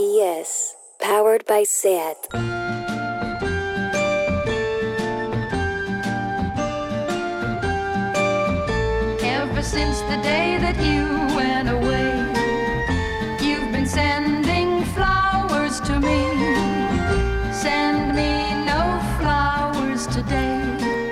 GPS, powered by SAT. Ever since the day that you went away, you've been sending flowers to me. Send me no flowers today.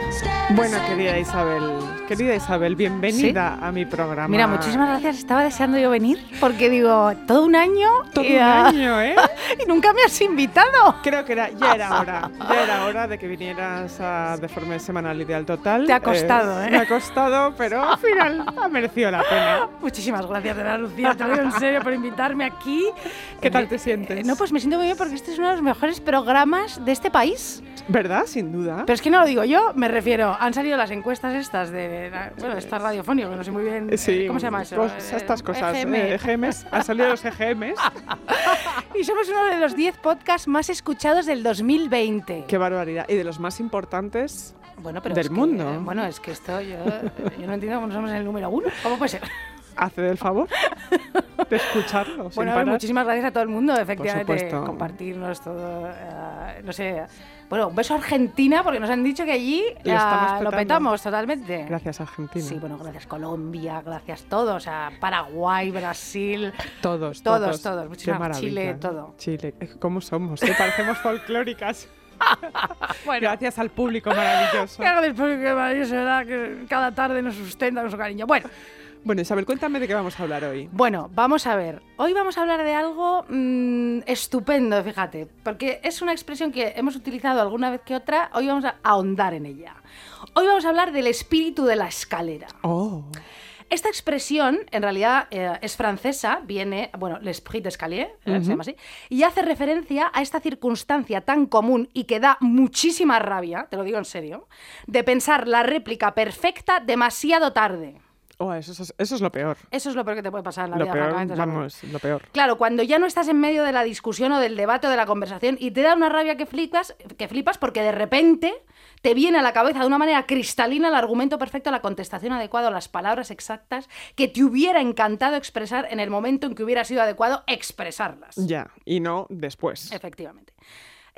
Instead Bueno, querida Isabel, querida Isabel, bienvenida a mi programa. Mira, muchísimas gracias. Estaba deseando yo venir porque digo, todo un año Todo y, un año, ¿eh? y nunca me has invitado. Creo que era, ya era hora, ya era hora de que vinieras a Deforme Semanal Ideal Total. Te ha costado, ¿eh? Me ha costado, pero al final ha merecido la pena. Muchísimas gracias, de verdad, Lucía. Te digo en serio por invitarme aquí. ¿Qué tal Eh, te sientes? eh, No, pues me siento muy bien porque este es uno de los mejores programas de este país. ¿Verdad? Sin duda. Pero es que no lo digo yo, me refiero. Han salido las encuestas estas de. Bueno, esta radiofónico, que no sé muy bien. eh, Sí, ¿Cómo se llama eso? cos- Eh, estas cosas. EGM. eh, EGMs. Han salido los EGMs. Y somos uno de los 10 podcasts más escuchados del 2020. Qué barbaridad. Y de los más importantes. Bueno, pero del es que, mundo. bueno, es que esto yo, yo no entiendo cómo no somos el número uno. ¿Cómo puede ser? Hace del favor de escucharlo. sin Bueno, muchísimas gracias a todo el mundo, efectivamente, compartirnos todo, eh, no sé. Bueno, un beso a Argentina, porque nos han dicho que allí Lo petamos totalmente. Gracias, Argentina. Sí, bueno, gracias Colombia, gracias todos, o sea, Paraguay, Brasil, Todos, Todos, todos. todos. Muchísimas-. Chile, todo. Chile. ¿Cómo somos? eh? Parecemos folclóricas. Bueno. Gracias al público maravilloso. Claro, después que maravilloso, ¿verdad? Que cada tarde nos sustenta con su cariño. Bueno, Bueno, Isabel, cuéntame de qué vamos a hablar hoy. Bueno, vamos a ver. Hoy vamos a hablar de algo mm, estupendo, fíjate, porque es una expresión que hemos utilizado alguna vez que otra. Hoy vamos a ahondar en ella. Hoy vamos a hablar del espíritu de la escalera. Oh. Esta expresión, en realidad, eh, es francesa, viene, bueno, l'esprit d'escalier, eh, se llama así, y hace referencia a esta circunstancia tan común y que da muchísima rabia, te lo digo en serio, de pensar la réplica perfecta demasiado tarde. Oh, eso, es- eso es lo peor. Eso es lo peor que te puede pasar en la Lo vida, peor, francamente, seguro. vamos, lo peor. Claro, cuando ya no estás en medio de la discusión o del debate o de la conversación y te da una rabia que flipas, que flipas porque de repente te viene a la cabeza de una manera cristalina el argumento perfecto, la contestación adecuada, o las palabras exactas que te hubiera encantado expresar en el momento en que hubiera sido adecuado expresarlas. Ya, y no después. Efectivamente.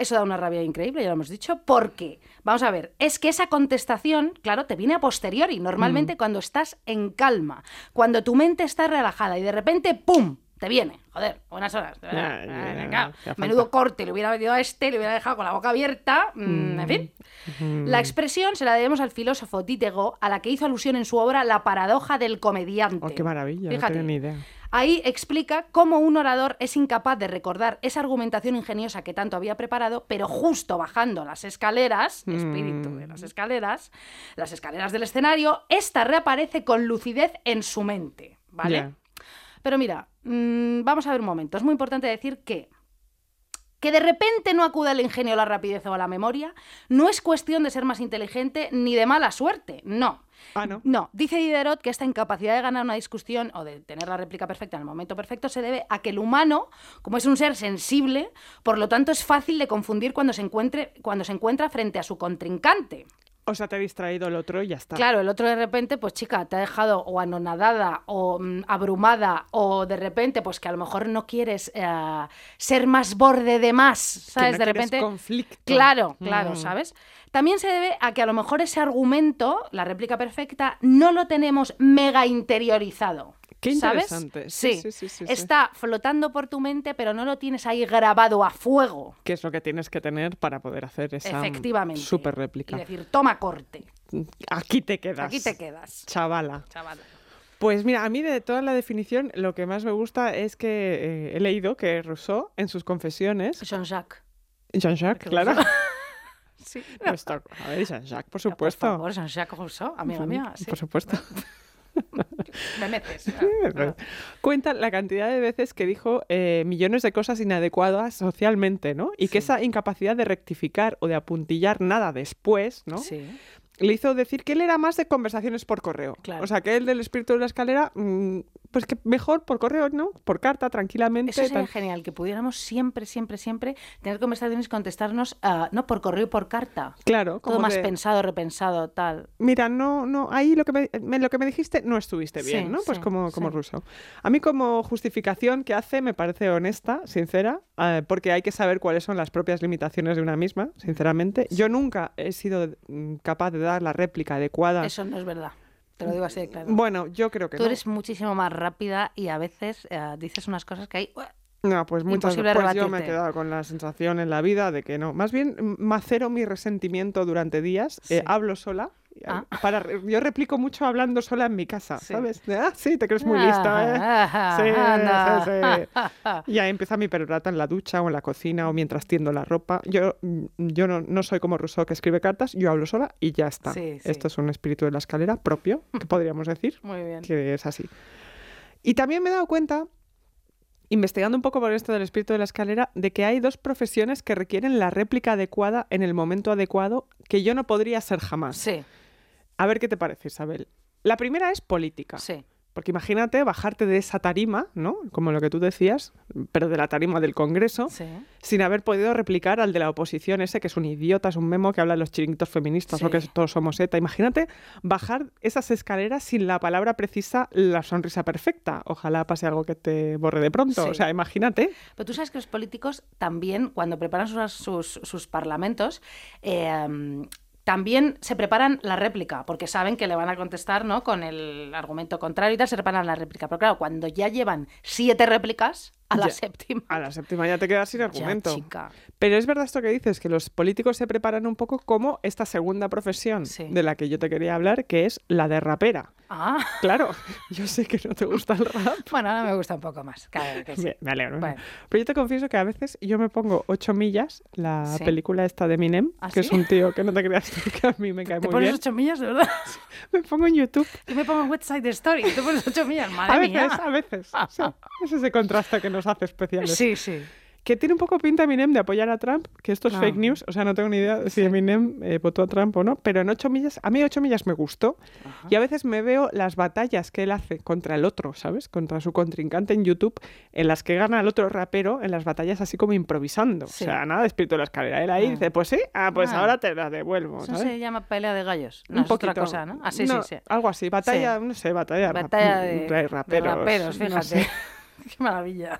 Eso da una rabia increíble, ya lo hemos dicho, porque, vamos a ver, es que esa contestación, claro, te viene a posteriori, Mm. normalmente cuando estás en calma, cuando tu mente está relajada y de repente, ¡pum! Te viene, joder, buenas horas. claro, menudo corte, le hubiera metido a este, le hubiera dejado con la boca abierta, mm, en fin. La expresión se la debemos al filósofo Diderot, a la que hizo alusión en su obra La paradoja del comediante. Oh, qué maravilla, Fíjate. no tenía ni idea. Ahí explica cómo un orador es incapaz de recordar esa argumentación ingeniosa que tanto había preparado, pero justo bajando las escaleras, espíritu de las escaleras, las escaleras del escenario, esta reaparece con lucidez en su mente, ¿vale? Pero mira, mm, vamos a ver un momento. Es muy importante decir que que de repente no acuda el ingenio, la rapidez o la memoria, no es cuestión de ser más inteligente ni de mala suerte, no. Ah, ¿no? No, dice Diderot que esta incapacidad de ganar una discusión o de tener la réplica perfecta en el momento perfecto se debe a que el humano, como es un ser sensible, por lo tanto es fácil de confundir cuando se, encuentre, cuando se encuentra frente a su contrincante. O sea, te ha distraído el otro y ya está. Claro, el otro de repente, pues chica, te ha dejado o anonadada o mm, abrumada o de repente, pues que a lo mejor no quieres eh, ser más borde de más, ¿sabes? no de repente. conflicto. Claro, claro, Mm. ¿sabes? También se debe a que a lo mejor ese argumento, la réplica perfecta, no lo tenemos mega interiorizado. Qué interesante. Sí, Sí, sí, sí, sí, sí. Está flotando por tu mente, pero no lo tienes ahí grabado a fuego. ¿Qué es lo que tienes que tener para poder hacer esa Efectivamente. super réplica? Y decir, toma corte. Aquí te quedas. Aquí te quedas, Chavala. chaval. Pues mira, a mí de toda la definición lo que más me gusta es que eh, he leído que Rousseau en sus confesiones, Jean-Jacques. Jean-Jacques, Que claro. Sí. no está- a ver, Jean-Jacques, por Por supuesto, favor, Jean-Jacques Rousseau, amiga mía. Sí. por supuesto. Me metes. Ah. Cuenta la cantidad de veces que dijo eh, millones de cosas inadecuadas socialmente, ¿no? Y que esa incapacidad de rectificar o de apuntillar nada después, ¿no? Sí. Le hizo decir que él era más de conversaciones por correo. Claro. O sea, que él del espíritu de la escalera, mm, pues que mejor por correo, ¿no? Por carta, tranquilamente. Eso sería tal. genial, que pudiéramos siempre, siempre, siempre tener conversaciones y contestarnos, ah, no por correo y por carta. Claro, Todo como más de, pensado, repensado, tal. Mira, no, no, ahí lo que me, me- lo que me dijiste no estuviste bien, Sí, ¿no? Pues sí, como, como sí. ruso. A mí como justificación que hace me parece honesta, sincera, eh, porque hay que saber cuáles son las propias limitaciones de una misma, sinceramente. Yo nunca he sido mm, capaz de dar la réplica adecuada. Eso no es verdad. Te lo digo así de claro. Bueno, yo creo que Tú no. eres muchísimo más rápida y a veces eh, dices unas cosas que hay... No, pues muchas Imposible pues yo me he quedado con la sensación en la vida de que no. Más bien macero mi resentimiento durante días, eh, Sí. hablo sola. Ah. Para, re- yo replico mucho hablando sola en mi casa, Sí. ¿sabes? Ah, sí, te crees muy lista, ¿eh? Ah, Sí, sí, sí. Y ahí empieza mi perorata en la ducha o en la cocina o mientras tiendo la ropa. Yo, mm, yo no, no soy como Rousseau que escribe cartas, yo hablo sola y ya está. Sí, sí. Esto es un espíritu de la escalera propio, que podríamos decir Muy bien. que es así. Y también me he dado cuenta, investigando un poco por esto del espíritu de la escalera, de que hay dos profesiones que requieren la réplica adecuada en el momento adecuado que yo no podría ser jamás. Sí, A ver qué te parece, Isabel. La primera es política. sí. Porque imagínate bajarte de esa tarima, ¿no? Como lo que tú decías, pero de la tarima del Congreso, Sí. sin haber podido replicar al de la oposición, ese que es un idiota, es un memo que habla de los chiringuitos feministas o que todos somos ETA. Imagínate bajar esas escaleras sin la palabra precisa, la sonrisa perfecta. Ojalá pase algo que te borre de pronto. Sí. O sea, imagínate. Pero tú sabes que los políticos también, cuando preparan sus, sus, sus parlamentos, eh, también se preparan la réplica, porque saben que le van a contestar ¿no? con el argumento contrario y tal, se preparan la réplica. Pero claro, cuando ya llevan siete réplicas, a la Ya. séptima. A la séptima ya te quedas sin ya, argumento. chica. Pero es verdad esto que dices, que los políticos se preparan un poco como esta segunda profesión Sí. de la que yo te quería hablar, que es la de rapera. Ah, Claro, yo sé que no te gusta el rap. bueno, ahora me gusta un poco más. Claro que sí. Me, me alegro. Bueno. Pero yo te confieso que a veces yo me pongo 8 millas, la Sí. película esta de Eminem, ¿Ah, que es un tío que no te creas que a mí me cae Te muy pones bien. ocho millas, de verdad. Me pongo en YouTube. Yo me pongo en West Side Story y te pones ocho millas, madre A veces, mía. a veces. sí. Es ese contraste que nos hace especiales. Sí, sí. Que tiene un poco pinta Eminem de apoyar a Trump, que esto es Ah. fake news, o sea, no tengo ni idea de si Eminem eh, votó a Trump o no, pero en 8 millas, a mí 8 millas me gustó y a veces me veo las batallas que él hace contra el otro, ¿sabes? Contra su contrincante en YouTube, en las que gana el otro rapero, en las batallas así como improvisando. Sí. O sea, nada de espíritu de la escalera. Él ahí Ah. dice, pues sí, ah, pues Ah. ahora te la devuelvo, Eso ¿sabes? se llama pelea de gallos. No, un es otra poquito. cosa, ¿no? Ah, sí, No, sí, sí. Algo así, batalla, no sé, batalla, rap- Batalla de, de de raperos. raperos, no fíjate. sé. Qué maravilla.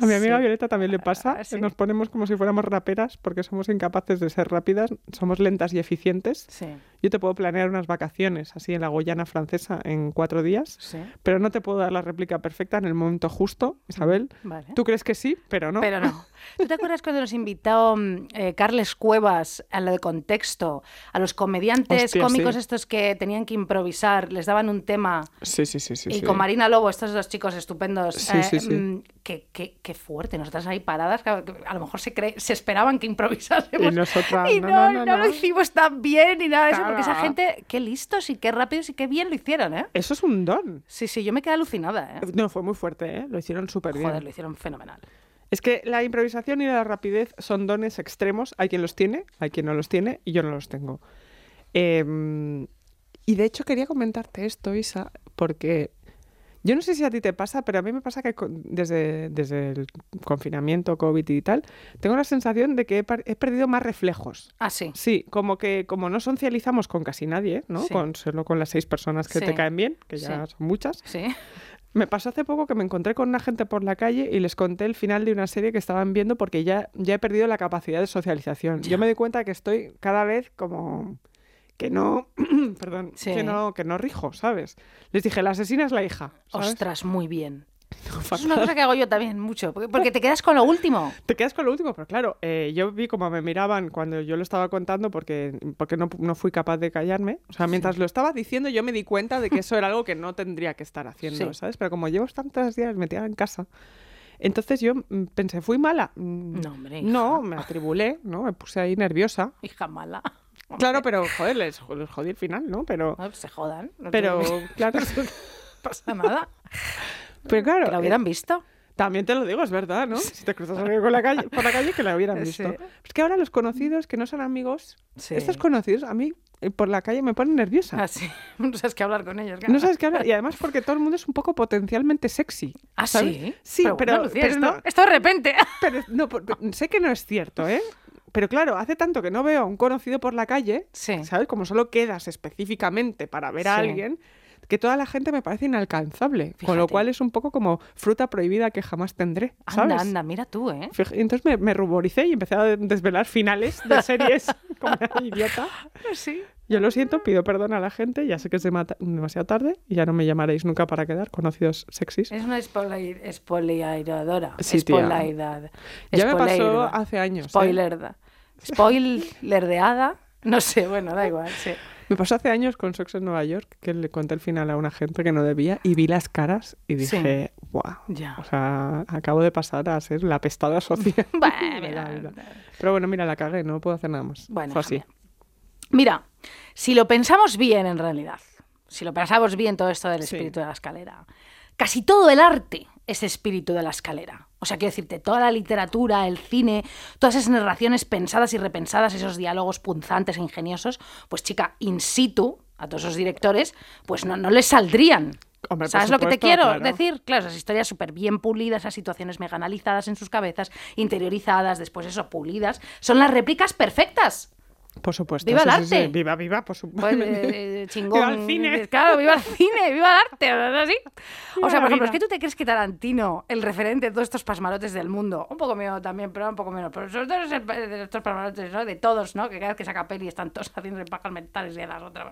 A mi amiga Sí. Violeta también le pasa. Ah, ¿sí? Nos ponemos como si fuéramos raperas porque somos incapaces de ser rápidas, somos lentas y eficientes. Sí, Yo te puedo planear unas vacaciones así en la Guyana francesa en cuatro días, sí. pero no te puedo dar la réplica perfecta en el momento justo, Isabel. Vale. Tú crees que sí, pero no. Pero no. ¿Tú te acuerdas cuando nos invitó mm, eh, Carles Cuevas a lo de contexto? A los comediantes Hostia, cómicos sí. estos que tenían que improvisar, les daban un tema. Sí, sí, sí, sí. y con Marina Lobo, estos dos chicos estupendos. Sí, eh, sí, sí. mm, qué, qué- qué fuerte. Nosotras ahí paradas, que a lo mejor se, cree- se esperaban que improvisásemos. Y nosotras, Y no, no, no, no, no no. lo hicimos tan bien ni nada eso, porque esa Claro. gente, qué listos y qué rápidos y qué bien lo hicieron, ¿eh? Eso es un don. Sí, sí, yo me quedé alucinada, ¿eh? No, fue muy fuerte, ¿eh? Lo hicieron súper bien. Joder, lo hicieron fenomenal. Es que la improvisación y la rapidez son dones extremos. Hay quien los tiene, hay quien no los tiene y yo no los tengo. Em, y de hecho quería comentarte esto, Isa, porque yo no sé si a ti te pasa, pero a mí me pasa que desde, desde el confinamiento, COVID y tal, tengo la sensación de que he, perdido más reflejos. Ah, sí. Sí, como que como no socializamos con casi nadie, ¿no? Sí. Con, solo con las seis personas que Sí. te caen bien, que ya Sí. son muchas. Sí. Me pasó hace poco que me encontré con una gente por la calle y les conté el final de una serie que estaban viendo porque ya, ya he perdido la capacidad de socialización. Yo me doy cuenta que estoy cada vez como que no, perdón, Sí. que no, que no rijo, ¿sabes? Les dije, la asesina es la hija. ¿sabes? Ostras, muy bien. Es una cosa que hago yo también mucho, porque, te quedas con lo último. Te quedas con lo último, pero claro, eh, yo vi como me miraban cuando yo lo estaba contando porque, porque no, no fui capaz de callarme. O sea, mientras lo estaba diciendo yo me di cuenta de que eso era algo que no tendría que estar haciendo, Sí. ¿sabes? Pero como llevo tantos días metida en casa, entonces yo mm, pensé, ¿fui mala? Mm, No, hombre, hija. No, me atribulé, ¿no? Me puse ahí nerviosa. Hija mala. Claro, pero joder, les, les jodí el final, ¿no? Pero, No, pues se jodan. No pero claro, no pasa nada. pero claro, Que lo eh, hubieran visto. También te lo digo, es verdad, ¿no? Si te cruzas por la calle, por la calle que la hubieran Sí. visto. Es que ahora los conocidos que no son amigos, Sí. estos conocidos, a mí eh, por la calle me pone nerviosa. Así. No sabes qué hablar con ellos. claro. No sabes qué hablar. Y además porque todo el mundo es un poco potencialmente sexy. ¿Ah, ¿sabes? sí? Sí, pero, bueno, Lucía, pero esto, no, esto de repente. pero no, sé que no es cierto, ¿eh? Pero claro, hace tanto que no veo a un conocido por la calle, Sí. ¿sabes? Como solo quedas específicamente para ver a Sí. alguien, que toda la gente me parece inalcanzable. Con lo cual es un poco como fruta prohibida que jamás tendré, ¿sabes? Anda, anda, mira tú, ¿eh? Entonces me, me ruboricé y empecé a desvelar finales de series como una idiota. Sí. Yo lo siento, pido perdón a la gente, ya sé que es dema- demasiado tarde y ya no me llamaréis nunca para quedar, conocidos sexys. Es una spoiler, spoileradora. Sí, tía. Ya me pasó hace años. ¿eh? Spoilerda. Spoilerdeada. No sé, bueno, da igual, sí. Me pasó hace años con Sexo en Nueva York, que le conté el final a una gente que no debía y vi las caras y dije. Ya. O sea, acabo de pasar a ser la apestada socia. Bueno, de mira, la vida. Pero bueno, mira, la cagué, no puedo hacer nada más. Bueno, Fue así. Mira, si lo pensamos bien en realidad, si lo pensamos bien todo esto del Sí. espíritu de la escalera, casi todo el arte es espíritu de la escalera. O sea, quiero decirte, toda la literatura, el cine, todas esas narraciones pensadas y repensadas, esos diálogos punzantes e ingeniosos, pues chica, in situ, a todos esos directores, pues no, no les saldrían. Hombre, ¿Sabes lo que te quiero claro. decir? Claro, esas historias súper bien pulidas, esas situaciones mega analizadas en sus cabezas, interiorizadas, después eso, pulidas, son las réplicas perfectas. Por supuesto. ¡Viva el sí, sí, sí. arte! Viva, viva, por supuesto. Pues, eh, chingón. ¡Viva el cine! Claro, viva el cine, viva el arte, ¿no? ¿Sí? O sea, por ejemplo, vida. ¿es que tú te crees que Tarantino, el referente de todos estos pasmarotes del mundo, un poco mío también, pero un poco menos, pero sobre todo es el- de estos pasmarotes, ¿no? De todos, ¿no? Que cada vez que saca peli están todos haciendo pajas mentales y a las otras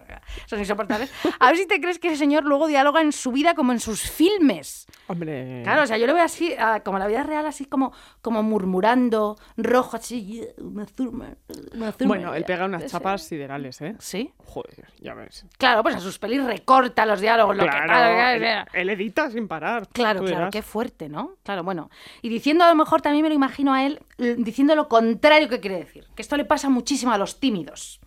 son insoportables. A ver si te crees que ese señor luego dialoga en su vida como en sus filmes. Hombre. Claro, o sea, yo lo veo así, ah, como la vida real, así como, como murmurando, rojo, así, "Yeah, Uma Thurman, Uma Thurman", Bueno, él pega unas Sí. chapas siderales, ¿eh? ¿Sí? Joder, ya ves. Claro, pues a sus pelis recorta los diálogos, lo que Claro, tal, él, claro, él edita sin parar. Claro, claro, qué fuerte, ¿no? Claro, bueno. Y diciendo a lo mejor también me lo imagino a él diciendo lo contrario que quiere decir. Que esto le pasa muchísimo a los tímidos.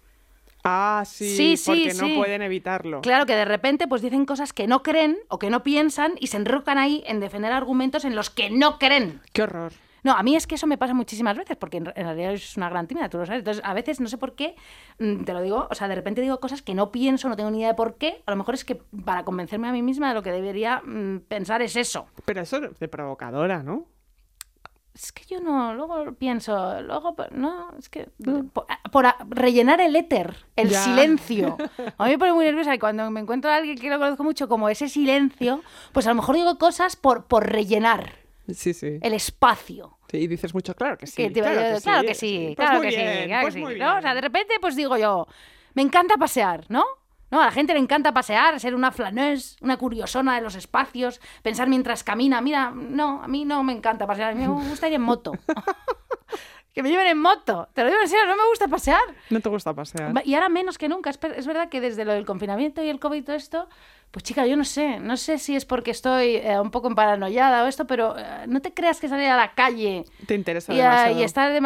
Ah, sí, Sí, sí, porque sí. no pueden evitarlo. Claro que de repente pues dicen cosas que no creen o que no piensan y se enrocan ahí en defender argumentos en los que no creen. Qué horror. No, a mí es que eso me pasa muchísimas veces, porque en, en realidad es una gran tímida, tú lo sabes. Entonces, a veces no sé por qué, mm, te lo digo, o sea, de repente digo cosas que no pienso, no tengo ni idea de por qué. A lo mejor es que para convencerme a mí misma de lo que debería mm, pensar es eso. Pero eso es de provocadora, ¿no? Es que yo no, luego pienso, luego, no, es que por, por a- rellenar el éter, el Ya. silencio. A mí me pone muy nerviosa y cuando me encuentro a alguien que lo conozco mucho como ese silencio, pues a lo mejor digo cosas por, por rellenar Sí, sí. el espacio. Sí, y dices mucho, claro que sí. Que te- claro, que claro sí, que sí, Pues claro que sí, bien, claro pues. O sea, de repente pues digo yo, me encanta pasear, ¿no? No, a la gente le encanta pasear, ser una flaneuse, una curiosona de los espacios, pensar mientras camina. Mira, no, a mí no me encanta pasear, a mí me gusta ir en moto. que me lleven en moto, te lo digo en serio, no me gusta pasear. No te gusta pasear. Y ahora menos que nunca. Es, verdad que desde lo del confinamiento y el COVID y todo esto, pues chica, yo no sé. No sé si es porque estoy eh, un poco paranoiada o esto, pero eh, no te creas que salir a la calle Te interesa y, demasiado. y estar de...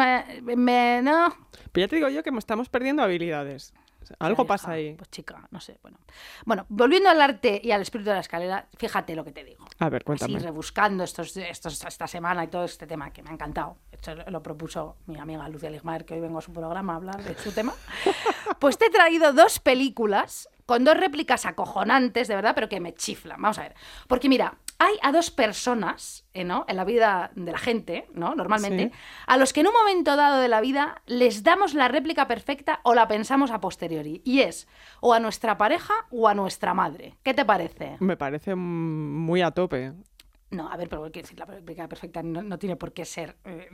me- no. Pero ya te digo yo que estamos perdiendo habilidades. Algo pasa hija, ahí. Pues chica, no sé. Bueno. bueno, volviendo al arte y al espíritu de la escalera, fíjate lo que te digo. A ver, Así cuéntame. rebuscando estos, estos, esta semana y todo este tema que me ha encantado. Esto lo propuso mi amiga Lucia Ligmaer, que hoy vengo a su programa a hablar de su tema. Pues te he traído dos películas con dos réplicas acojonantes, de verdad, pero que me chiflan. Vamos a ver. Porque mira, hay a dos personas eh, ¿no? en la vida de la gente, ¿no? normalmente, Sí. a los que en un momento dado de la vida les damos la réplica perfecta o la pensamos a posteriori. Y es o a nuestra pareja o a nuestra madre. ¿Qué te parece? Me parece muy a tope. No, a ver, pero quiero decir, la réplica perfecta no, no tiene por qué ser eh,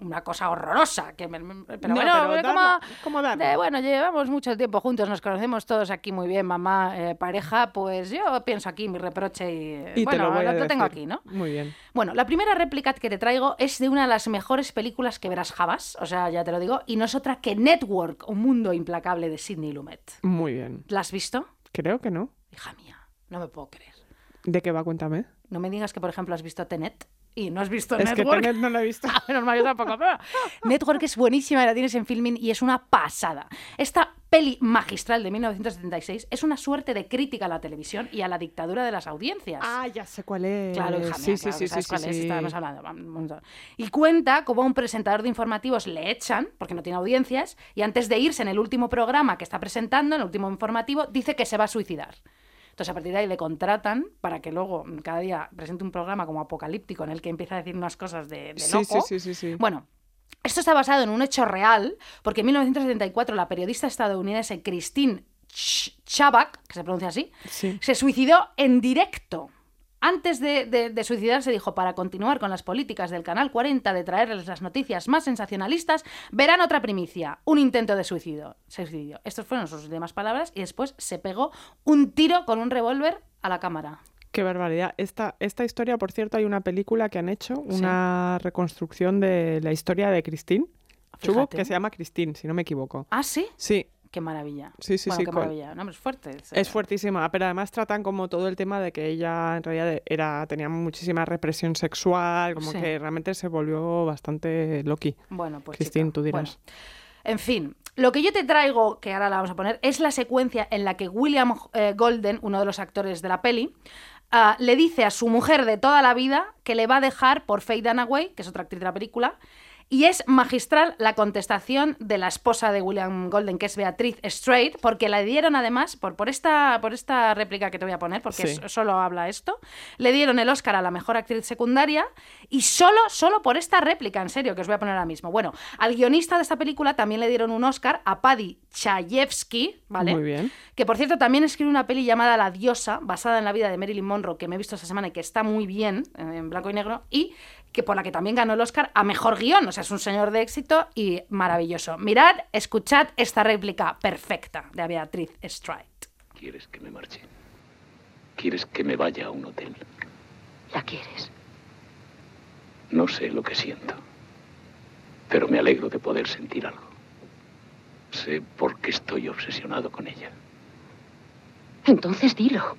una cosa horrorosa. Que me- me- pero No, bueno, pero eh, bueno, llevamos mucho tiempo juntos, nos conocemos todos aquí muy bien, mamá, eh, pareja, pues yo pienso aquí mi reproche y, te bueno, lo voy a lo tengo aquí, ¿no? Muy bien. Bueno, la primera réplica que te traigo es de una de las mejores películas que verás jamás, o sea, ya te lo digo, y no es otra que Network, un mundo implacable de Sidney Lumet. Muy bien. ¿La has visto? Creo que no. Hija mía, no me puedo creer. ¿De qué va? Cuéntame. No me digas que, por ejemplo, has visto Tenet y no has visto Es que Network. Tenet no lo he visto. Menos mal, yo tampoco. Network es buenísima, la tienes en filming y es una pasada. Esta peli magistral de 1976 es una suerte de crítica a la televisión y a la dictadura de las audiencias. Ah, ya sé cuál es. Claro, hija mía, sí, sí, claro sí, que sabes sí, cuál sí, es, sí. estábamos hablando. Y cuenta cómo a un presentador de informativos le echan, porque no tiene audiencias, y antes de irse en el último programa que está presentando, en el último informativo, dice que se va a suicidar. Entonces, a partir de ahí le contratan para que luego mm, cada día presente un programa como apocalíptico en el que empieza a decir unas cosas de, de Sí, loco. sí, sí, sí, sí. Bueno, esto está basado en un hecho real, porque en 1974 la periodista estadounidense Christine Ch- Chabak, que se pronuncia así, Sí. se suicidó en directo. Antes de, de- de suicidarse dijo, para continuar con las políticas del Canal 40 de traerles las noticias más sensacionalistas, verán otra primicia, un intento de suicidio. suicidio. Estas fueron sus últimas palabras y después se pegó un tiro con un revólver a la cámara. Qué barbaridad. Esta, esta historia, por cierto, hay una película que han hecho, una reconstrucción de la historia de Christine Chubbuck, Fíjate. que se llama Christine, si no me equivoco. ¿Ah, sí? Sí, Qué maravilla. Sí, sí, Bueno, sí, Qué con- maravilla. No, es fuerte. es fuertísima, pero además tratan como todo el tema de que ella en realidad era, tenía muchísima represión sexual, como Sí. que realmente se volvió bastante loqui. Bueno, pues. Chica, tú dirás. bueno. En fin, lo que yo te traigo, que ahora la vamos a poner, es la secuencia en la que William eh, Golden, uno de los actores de la peli, ah, le dice a su mujer de toda la vida que le va a dejar por Faye Dunaway, que es otra actriz de la película. Y es magistral la contestación de la esposa de William Golden, que es Beatriz Strait, porque la dieron además, por, por, esta, por esta réplica que te voy a poner, porque Sí. es- solo habla esto, le dieron el Oscar a la mejor actriz secundaria y solo, solo por esta réplica, en serio, que os voy a poner ahora mismo. Bueno, al guionista de esta película también le dieron un Oscar a Paddy Chayefsky, ¿vale? Muy bien. Que por cierto también escribió una peli llamada La Diosa, basada en la vida de Marilyn Monroe, que me he visto esta semana y que está muy bien, eh, en blanco y negro, y que por la que también ganó el Oscar a mejor guion. O sea, es un señor de éxito y maravilloso. Mirad, escuchad esta réplica perfecta de Beatriz Stride. ¿Quieres que me marche? ¿Quieres que me vaya a un hotel? ¿La quieres? No sé lo que siento, pero me alegro de poder sentir algo. Sé por qué estoy obsesionado con ella. Entonces dilo.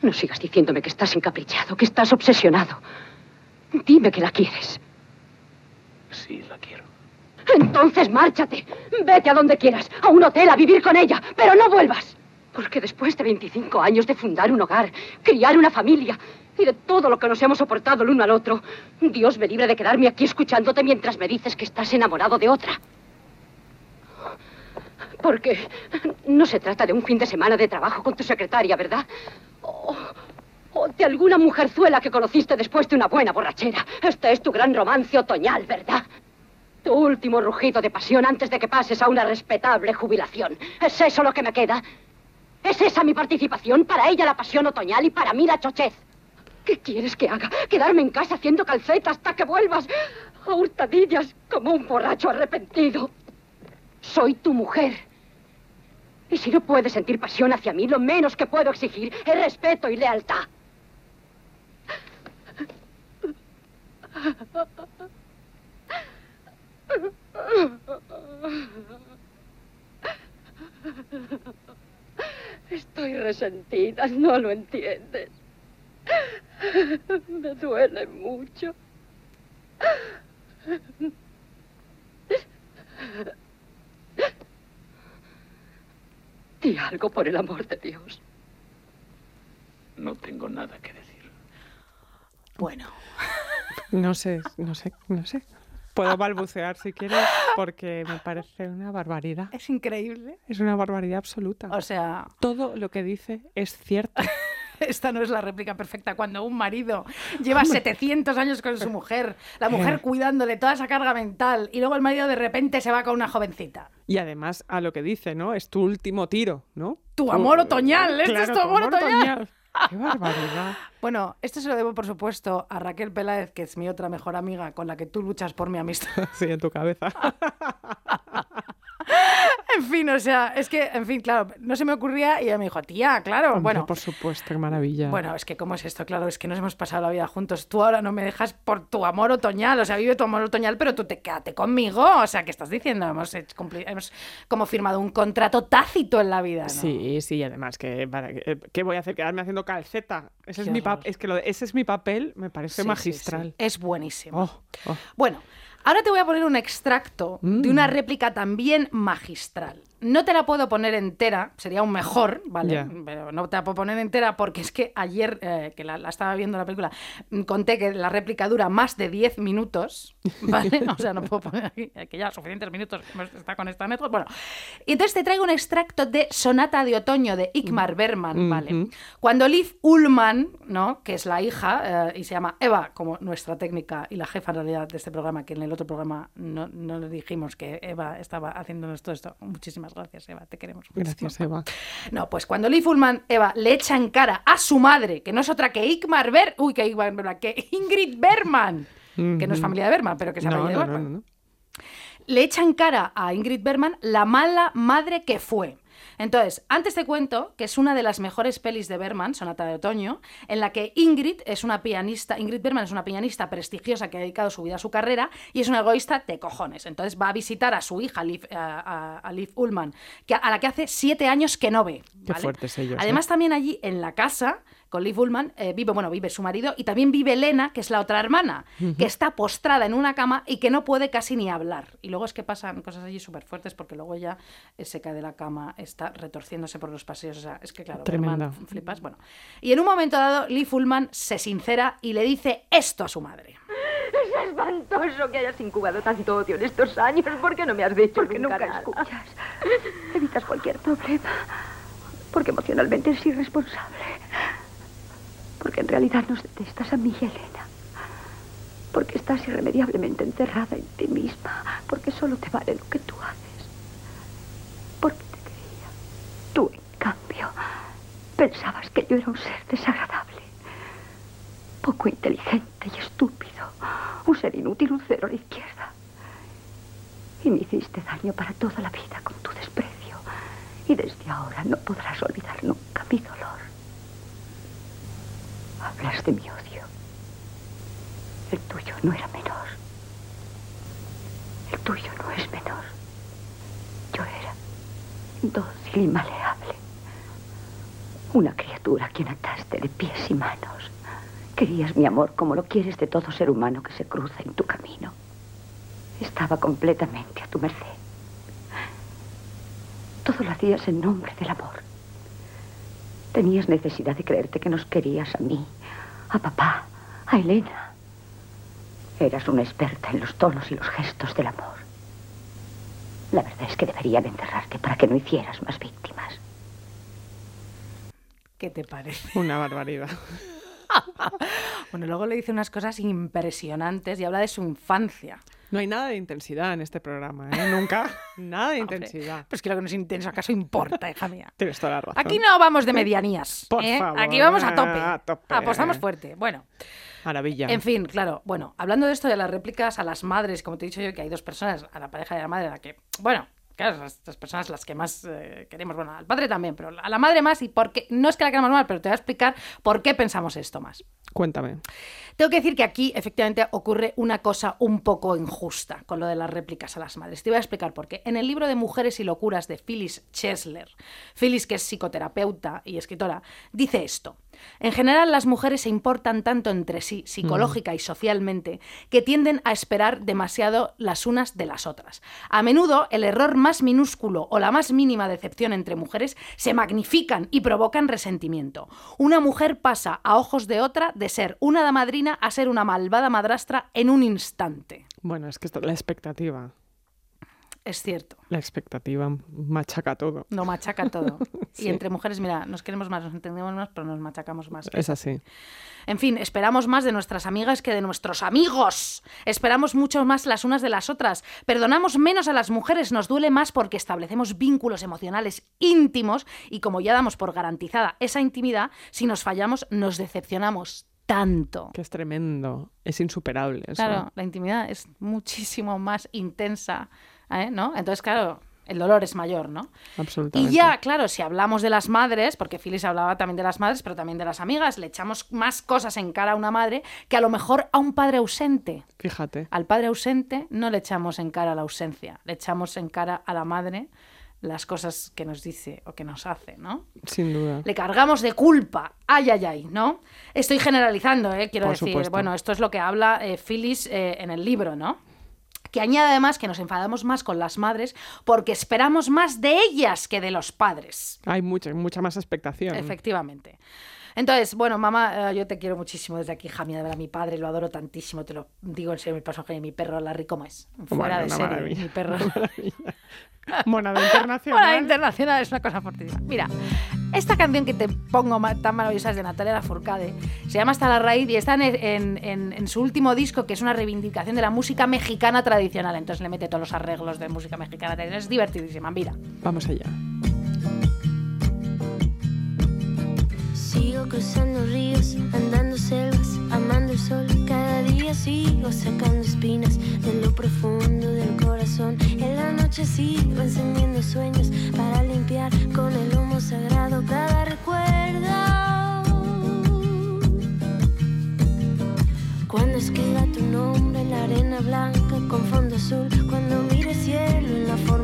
No sigas diciéndome que estás encaprichado, que estás obsesionado. Dime que la quieres. Sí, la quiero. Entonces márchate. Vete a donde quieras, a un hotel, a vivir con ella, pero no vuelvas. Porque después de 25 años de fundar un hogar, criar una familia y de todo lo que nos hemos soportado el uno al otro, Dios me libre de quedarme aquí escuchándote mientras me dices que estás enamorado de otra. Porque no se trata de un fin de semana de trabajo con tu secretaria, ¿verdad? O, o de alguna mujerzuela que conociste después de una buena borrachera. Este es tu gran romance otoñal, ¿verdad? Tu último rugido de pasión antes de que pases a una respetable jubilación. ¿Es eso lo que me queda? ¿Es esa mi participación? Para ella la pasión otoñal y para mí la chochez. ¿Qué quieres que haga? ¿Quedarme en casa haciendo calceta hasta que vuelvas a hurtadillas como un borracho arrepentido? Soy tu mujer. Y si no puedes sentir pasión hacia mí, lo menos que puedo exigir es respeto y lealtad. Estoy resentida, no lo entiendes. Me duele mucho. Di algo por el amor de Dios. No tengo nada que decir. Bueno, No sé, no sé, no sé. Puedo balbucear si quieres, porque me parece una barbaridad. es increíble. Es una barbaridad absoluta. O sea, Todo lo que dice es cierto. esta no es la réplica perfecta. Cuando un marido lleva 700 años con su mujer, la mujer cuidándole toda esa carga mental, y luego el marido de repente se va con una jovencita. Y además a lo que dice, ¿no? Es tu último tiro, ¿no? Tu amor otoñal, este es tu amor otoñal. Qué barbaridad. Bueno, esto se lo debo, por supuesto, a Raquel Peláez, que es mi otra mejor amiga con la que tú luchas por mi amistad. Sí, en tu cabeza. En fin, o sea, es que, en fin, claro, no se me ocurría y ella me dijo, tía, claro, Hombre, bueno. por supuesto, qué maravilla. Bueno, es que cómo es esto, claro, es que nos hemos pasado la vida juntos. Tú ahora no me dejas por tu amor otoñal, o sea, vive tu amor otoñal, pero tú te quédate conmigo. O sea, ¿qué estás diciendo? Hemos, hecho- hemos como firmado un contrato tácito en la vida, ¿no? Sí, sí, y además, que para, eh, ¿qué voy a hacer? ¿Quedarme haciendo calceta? Ese es, mi pap- es que lo de- ese es mi papel, me parece Sí, sí, magistral. sí. Es buenísimo. Oh, oh. Bueno, ahora te voy a poner un extracto de una réplica también magistral. No te la puedo poner entera, sería un mejor, ¿vale? Pero no te la puedo poner entera porque es que ayer, eh, que la, la estaba viendo la película, mm, conté que la réplica dura más de 10 minutos, ¿vale? O sea, no puedo poner aquí, que ya suficientes minutos está con esta network. Bueno, y entonces te traigo un extracto de Sonata de Otoño de Igmar Bergman, ¿vale? Ujú. Cuando Liv Ullmann, ¿no? que es la hija, eh, y se llama Eva, como nuestra técnica y la jefa en realidad de este programa, que en el otro programa no, no le dijimos que Eva estaba haciéndonos todo esto. Muchísimas gracias, Eva, te queremos. muchísimo. Gracias, Eva. No, pues cuando Liv Ullmann, Eva, le echa en cara a su madre, que no es otra que Igmar Ber uy, que, Igmar que Ingrid Bergman, que no es familia de Bergman, pero que se No, Bergman no, no. le echa en cara a Ingrid Bergman la mala madre que fue. Entonces, antes te cuento que es una de las mejores pelis de Bergman, Sonata de Otoño, en la que Ingrid es una pianista, Ingrid Bergman es una pianista prestigiosa que ha dedicado su vida a su carrera y es una egoísta de cojones. Entonces va a visitar a su hija, Liv, a, a- a Liv Ullmann, que, a la que hace siete años que no ve. Qué ¿vale? fuertes ellos, ¿eh? Además, también allí en la casa con Liv Ullmann eh, vive, bueno, vive su marido y también vive Elena, que es la otra hermana, que está postrada en una cama y que no puede casi ni hablar. Y luego es que pasan cosas allí súper fuertes porque luego ella eh, se cae de la cama, está retorciéndose por los pasillos. O sea, es que claro. Bergman, flipas. Bueno, y en un momento dado, Liv Ullmann se sincera y le dice esto a su madre. Es espantoso que hayas incubado tanto odio en estos años. ¿Por qué no me has dicho Porque nunca nunca nada? escuchas. Evitas cualquier problema. Porque emocionalmente eres irresponsable. Porque en realidad nos detestas a mí Elena. Porque estás irremediablemente encerrada en ti misma. Porque solo te vale lo que tú haces. Porque te quería. Tú, en cambio, pensabas que yo era un ser desagradable. Poco inteligente y estúpido. Un ser inútil, un cero a la izquierda. Y me hiciste daño para toda la vida con tu desprecio. Y desde ahora no podrás olvidar nunca mi dolor. Hablas de mi odio. El tuyo no era menor. El tuyo no es menor. Yo era dócil y maleable. Una criatura a quien ataste de pies y manos. Querías mi amor como lo quieres de todo ser humano que se cruza en tu camino. Estaba completamente a tu merced. Todo lo hacías en nombre del amor. Tenías necesidad de creerte que nos querías a mí, a papá, a Elena. Eras una experta en los tonos y los gestos del amor. La verdad es que deberían encerrarte para que no hicieras más víctimas. ¿Qué te parece? Una barbaridad. Bueno, luego le dice unas cosas impresionantes y habla de su infancia. No hay nada de intensidad en este programa, ¿eh? Nunca. Nada de intensidad. Pues que lo que no es intenso, ¿acaso importa, hija mía? Tienes toda la razón. Aquí no vamos de medianías. Por ¿eh? favor, Aquí vamos a tope. a tope. Apostamos fuerte. Bueno, Maravilla. en fin, claro. Bueno, hablando de esto de las réplicas a las madres, como te he dicho yo, que hay dos personas, a la pareja y a la madre, a la que, bueno, claro, las personas las que más eh, queremos, bueno, al padre también, pero a la madre más y porque, no es que la queramos mal, pero te voy a explicar por qué pensamos esto más. Cuéntame. Tengo que decir que aquí efectivamente ocurre una cosa un poco injusta con lo de las réplicas a las madres. Te voy a explicar por qué. En el libro de Mujeres y Locuras de Phyllis Chesler, Phyllis, que es psicoterapeuta y escritora, dice esto. En general, las mujeres se importan tanto entre sí, psicológica y socialmente, que tienden a esperar demasiado las unas de las otras. A menudo, el error más minúsculo o la más mínima decepción entre mujeres se magnifican y provocan resentimiento. Una mujer pasa a ojos de otra de ser una hada madrina a ser una malvada madrastra en un instante. Bueno, es que esto, la expectativa. Es cierto, La expectativa machaca todo. no machaca todo. Sí. Y entre mujeres, mira, nos queremos más, nos entendemos más, pero nos machacamos más. Es así. En fin, esperamos más de nuestras amigas que de nuestros amigos. Esperamos mucho más las unas de las otras. Perdonamos menos a las mujeres, nos duele más porque establecemos vínculos emocionales íntimos y como ya damos por garantizada esa intimidad, si nos fallamos nos decepcionamos tanto. Que es tremendo. Es insuperable. eso. Claro, la intimidad es muchísimo más intensa, ¿eh? ¿no? Entonces, claro, El dolor es mayor, ¿no? Absolutamente. Y ya, claro, si hablamos de las madres, porque Phyllis hablaba también de las madres, pero también de las amigas, le echamos más cosas en cara a una madre que a lo mejor a un padre ausente. Fíjate. Al padre ausente no le echamos en cara la ausencia, le echamos en cara a la madre las cosas que nos dice o que nos hace, ¿no? Sin duda. Le cargamos de culpa. Ay, ay, ay, ¿no? Estoy generalizando, ¿eh? quiero Por decir. supuesto. Bueno, esto es lo que habla eh, Phyllis eh, en el libro, ¿no? Que añade además que nos enfadamos más con las madres porque esperamos más de ellas que de los padres. Hay mucha, mucha más expectación. Efectivamente. Entonces, bueno, mamá, eh, yo te quiero muchísimo desde aquí, hija mía, de verdad, mi padre, lo adoro tantísimo, te lo digo en serio, mi personaje, mi perro, Larry, ¿cómo es? Fuera Bueno, de serie, maravilla. mi perro. Monada internacional. Bueno, internacional es una cosa fortísima. Mira, esta canción que te pongo tan maravillosa es de Natalia Lafourcade. Se llama Hasta la raíz y está en, en- en- en su último disco, que es una reivindicación de la música mexicana tradicional. Entonces le mete todos los arreglos de música mexicana tradicional. Es divertidísima, mira. Vamos allá. Sigo cruzando ríos, andando selvas, amando el sol. Cada día sigo sacando espinas de lo profundo del corazón. En la noche sigo encendiendo sueños para limpiar con el humo sagrado cada recuerdo. Cuando escriba tu nombre en la arena blanca con fondo azul, cuando mire el cielo en la forma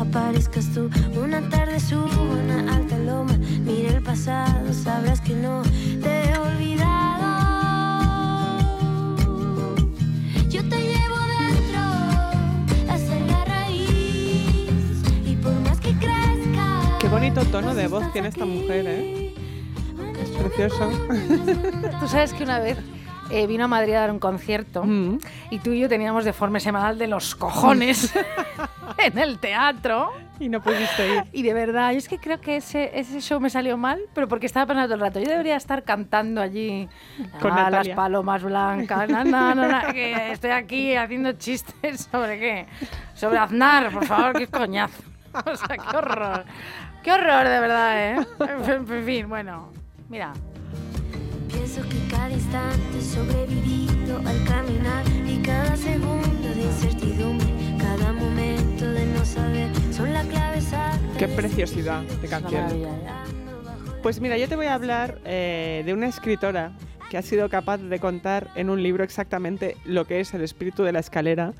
aparezcas tú. Una tarde subo a una alta loma, mira el pasado, sabrás que no te he olvidado. Yo te llevo dentro hasta la raíz y por más que crezca. Qué bonito tono de voz tiene esta mujer, ¿eh? Es precioso. Tú sabes que una vez eh, vino a Madrid a dar un concierto Mm. y tú y yo teníamos deforme semanal de los cojones en el teatro. Y no pudiste ir. Y de verdad, yo es que creo que ese, ese show me salió mal, pero porque estaba pensando todo el rato. Yo debería estar cantando allí Con "Ah, las palomas blancas. na, na, na, na", que estoy aquí haciendo chistes sobre qué. Sobre Aznar, por favor, qué coñazo. O sea, qué horror. Qué horror, de verdad, ¿eh? En fin, bueno, mira. Pienso que cada instante sobrevivido al caminar y cada segundo de incertidumbre, Qué preciosidad de canción. Pues mira, yo te voy a hablar eh, de una escritora que ha sido capaz de contar en un libro exactamente lo que es el espíritu de la escalera,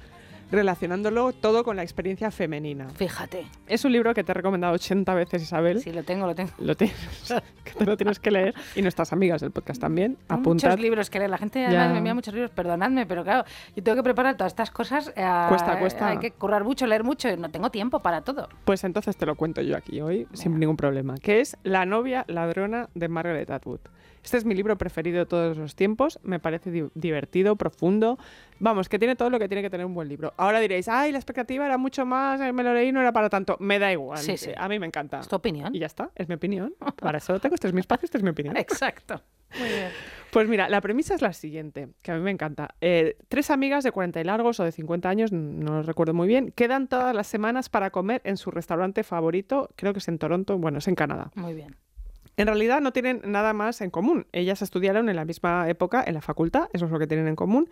relacionándolo todo con la experiencia femenina. Fíjate. Es un libro que te he recomendado 80 veces, Isabel. Sí, lo tengo, lo tengo. Lo tienes, que te lo tienes que leer. Y nuestras amigas del podcast también. Tengo Apuntad. Muchos libros que leer. La gente además me envía muchos libros, perdonadme, pero claro, yo tengo que preparar todas estas cosas. eh, Cuesta, cuesta. Hay que currar mucho, leer mucho, y no tengo tiempo para todo. Pues entonces te lo cuento yo aquí hoy, sin ningún problema. Que es La novia ladrona de Margaret Atwood. Este es mi libro preferido de todos los tiempos. Me parece di- divertido, profundo. Vamos, que tiene todo lo que tiene que tener un buen libro. Ahora diréis, ay, la expectativa era mucho más, eh, me lo leí, no era para tanto. Me da igual. Sí, sí. A mí me encanta. Es tu opinión. Y ya está, es mi opinión. Para eso tengo, este es mi espacio, este es mi opinión. Exacto. Muy bien. Pues mira, la premisa es la siguiente, que a mí me encanta. Eh, tres amigas de 40 y largos o de 50 años, no lo recuerdo muy bien, quedan todas las semanas para comer en su restaurante favorito, creo que es en Toronto, bueno, es en Canadá. Muy bien. En realidad no tienen nada más en común. Ellas estudiaron en la misma época en la facultad, eso es lo que tienen en común,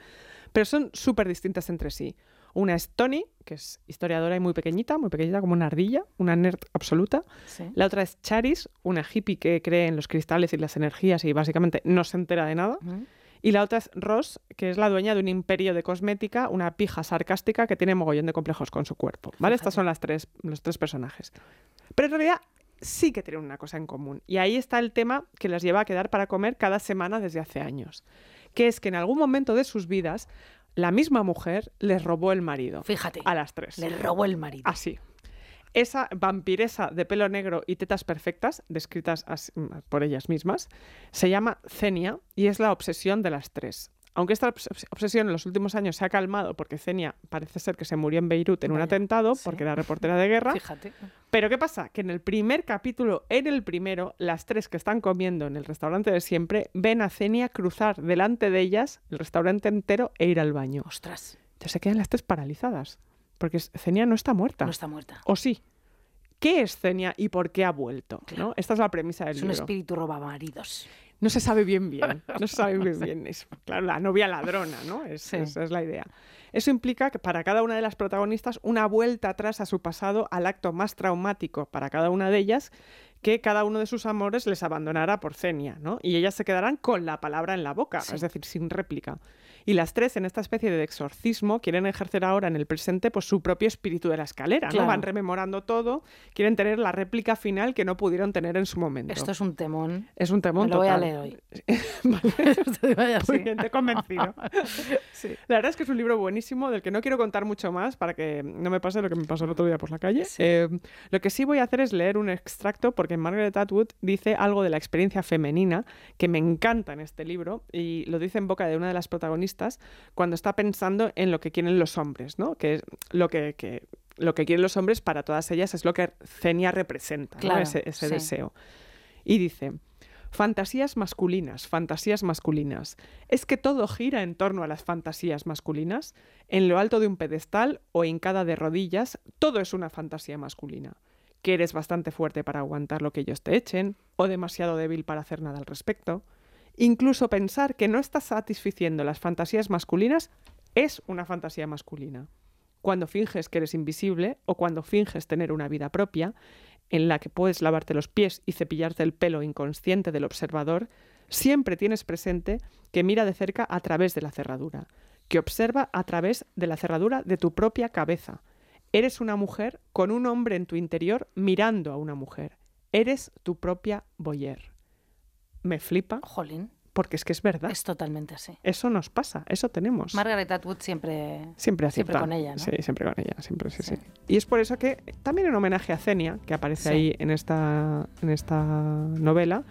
pero son súper distintas entre sí. Una es Tony, que es historiadora y muy pequeñita, muy pequeñita como una ardilla, una nerd absoluta. Sí. La otra es Charis, una hippie que cree en los cristales y las energías y básicamente no se entera de nada. Y la otra es Ross, que es la dueña de un imperio de cosmética, una pija sarcástica que tiene mogollón de complejos con su cuerpo. ¿Vale? Estas son las tres, los tres personajes. Pero en realidad sí que tienen una cosa en común. Y ahí está el tema que las lleva a quedar para comer cada semana desde hace años. Que es que en algún momento de sus vidas, la misma mujer les robó el marido. Fíjate. A las tres. Le robó el marido. Así. Esa vampiresa de pelo negro y tetas perfectas, descritas as- por ellas mismas, se llama Cenia y es la obsesión de las tres. Aunque esta obs- obsesión en los últimos años se ha calmado porque Cenia parece ser que se murió en Beirut en un atentado sí. porque era reportera de guerra. Fíjate. Pero ¿qué pasa? Que en el primer capítulo, en el primero, las tres que están comiendo en el restaurante de siempre ven a Cenia cruzar delante de ellas el restaurante entero e ir al baño. Ostras, Entonces se quedan las tres paralizadas porque Cenia no está muerta. no está muerta. ¿O sí? ¿Qué es Cenia y por qué ha vuelto? ¿no? Esta es la premisa del Es un libro. espíritu robamaridos. No se sabe bien bien, no se sabe bien bien. Es, claro, la novia ladrona, ¿no? Es- Sí. Esa es la idea. Eso implica que para cada una de las protagonistas una vuelta atrás a su pasado, al acto más traumático para cada una de ellas, que cada uno de sus amores les abandonara por Cenia, ¿no? Y ellas se quedarán con la palabra en la boca, Sí. es decir, sin réplica. Y las tres, en esta especie de exorcismo, quieren ejercer ahora en el presente pues, su propio espíritu de la escalera, Claro. ¿no? Van rememorando todo, quieren tener la réplica final que no pudieron tener en su momento. Esto es un temón. Es un temón Me lo voy a leer hoy. Vale. Esto iba así. Muy bien, te he convencido. Sí. La verdad es que es un libro buenísimo del que no quiero contar mucho más para que no me pase lo que me pasó el otro día por la calle. Sí. Eh, lo que sí voy a hacer es leer un extracto porque Margaret Atwood dice algo de la experiencia femenina que me encanta en este libro y lo dice en boca de una de las protagonistas cuando está pensando en lo que quieren los hombres, ¿no? Que es lo que, que- lo que quieren los hombres para todas ellas es lo que Cenia representa, ¿no? Ese, ese sí. deseo. Y dice, fantasías masculinas, fantasías masculinas. ¿Es que todo gira en torno a las fantasías masculinas? En lo alto de un pedestal o hincada de rodillas, todo es una fantasía masculina. Que eres bastante fuerte para aguantar lo que ellos te echen, o demasiado débil para hacer nada al respecto. Incluso pensar que no estás satisficiendo las fantasías masculinas es una fantasía masculina. Cuando finges que eres invisible o cuando finges tener una vida propia, en la que puedes lavarte los pies y cepillarte el pelo inconsciente del observador, siempre tienes presente que mira de cerca a través de la cerradura, que observa a través de la cerradura de tu propia cabeza. Eres una mujer con un hombre en tu interior mirando a una mujer. Eres tu propia boyer. Me flipa Jolín, porque es que es verdad. es totalmente así. Eso nos pasa, eso tenemos. Margaret Atwood siempre... Siempre. Siempre con ella, ¿no? Sí, siempre con ella, siempre, sí, sí. Sí. Y es por eso que, también en homenaje a Cenia, que aparece Sí. ahí en esta, en esta novela,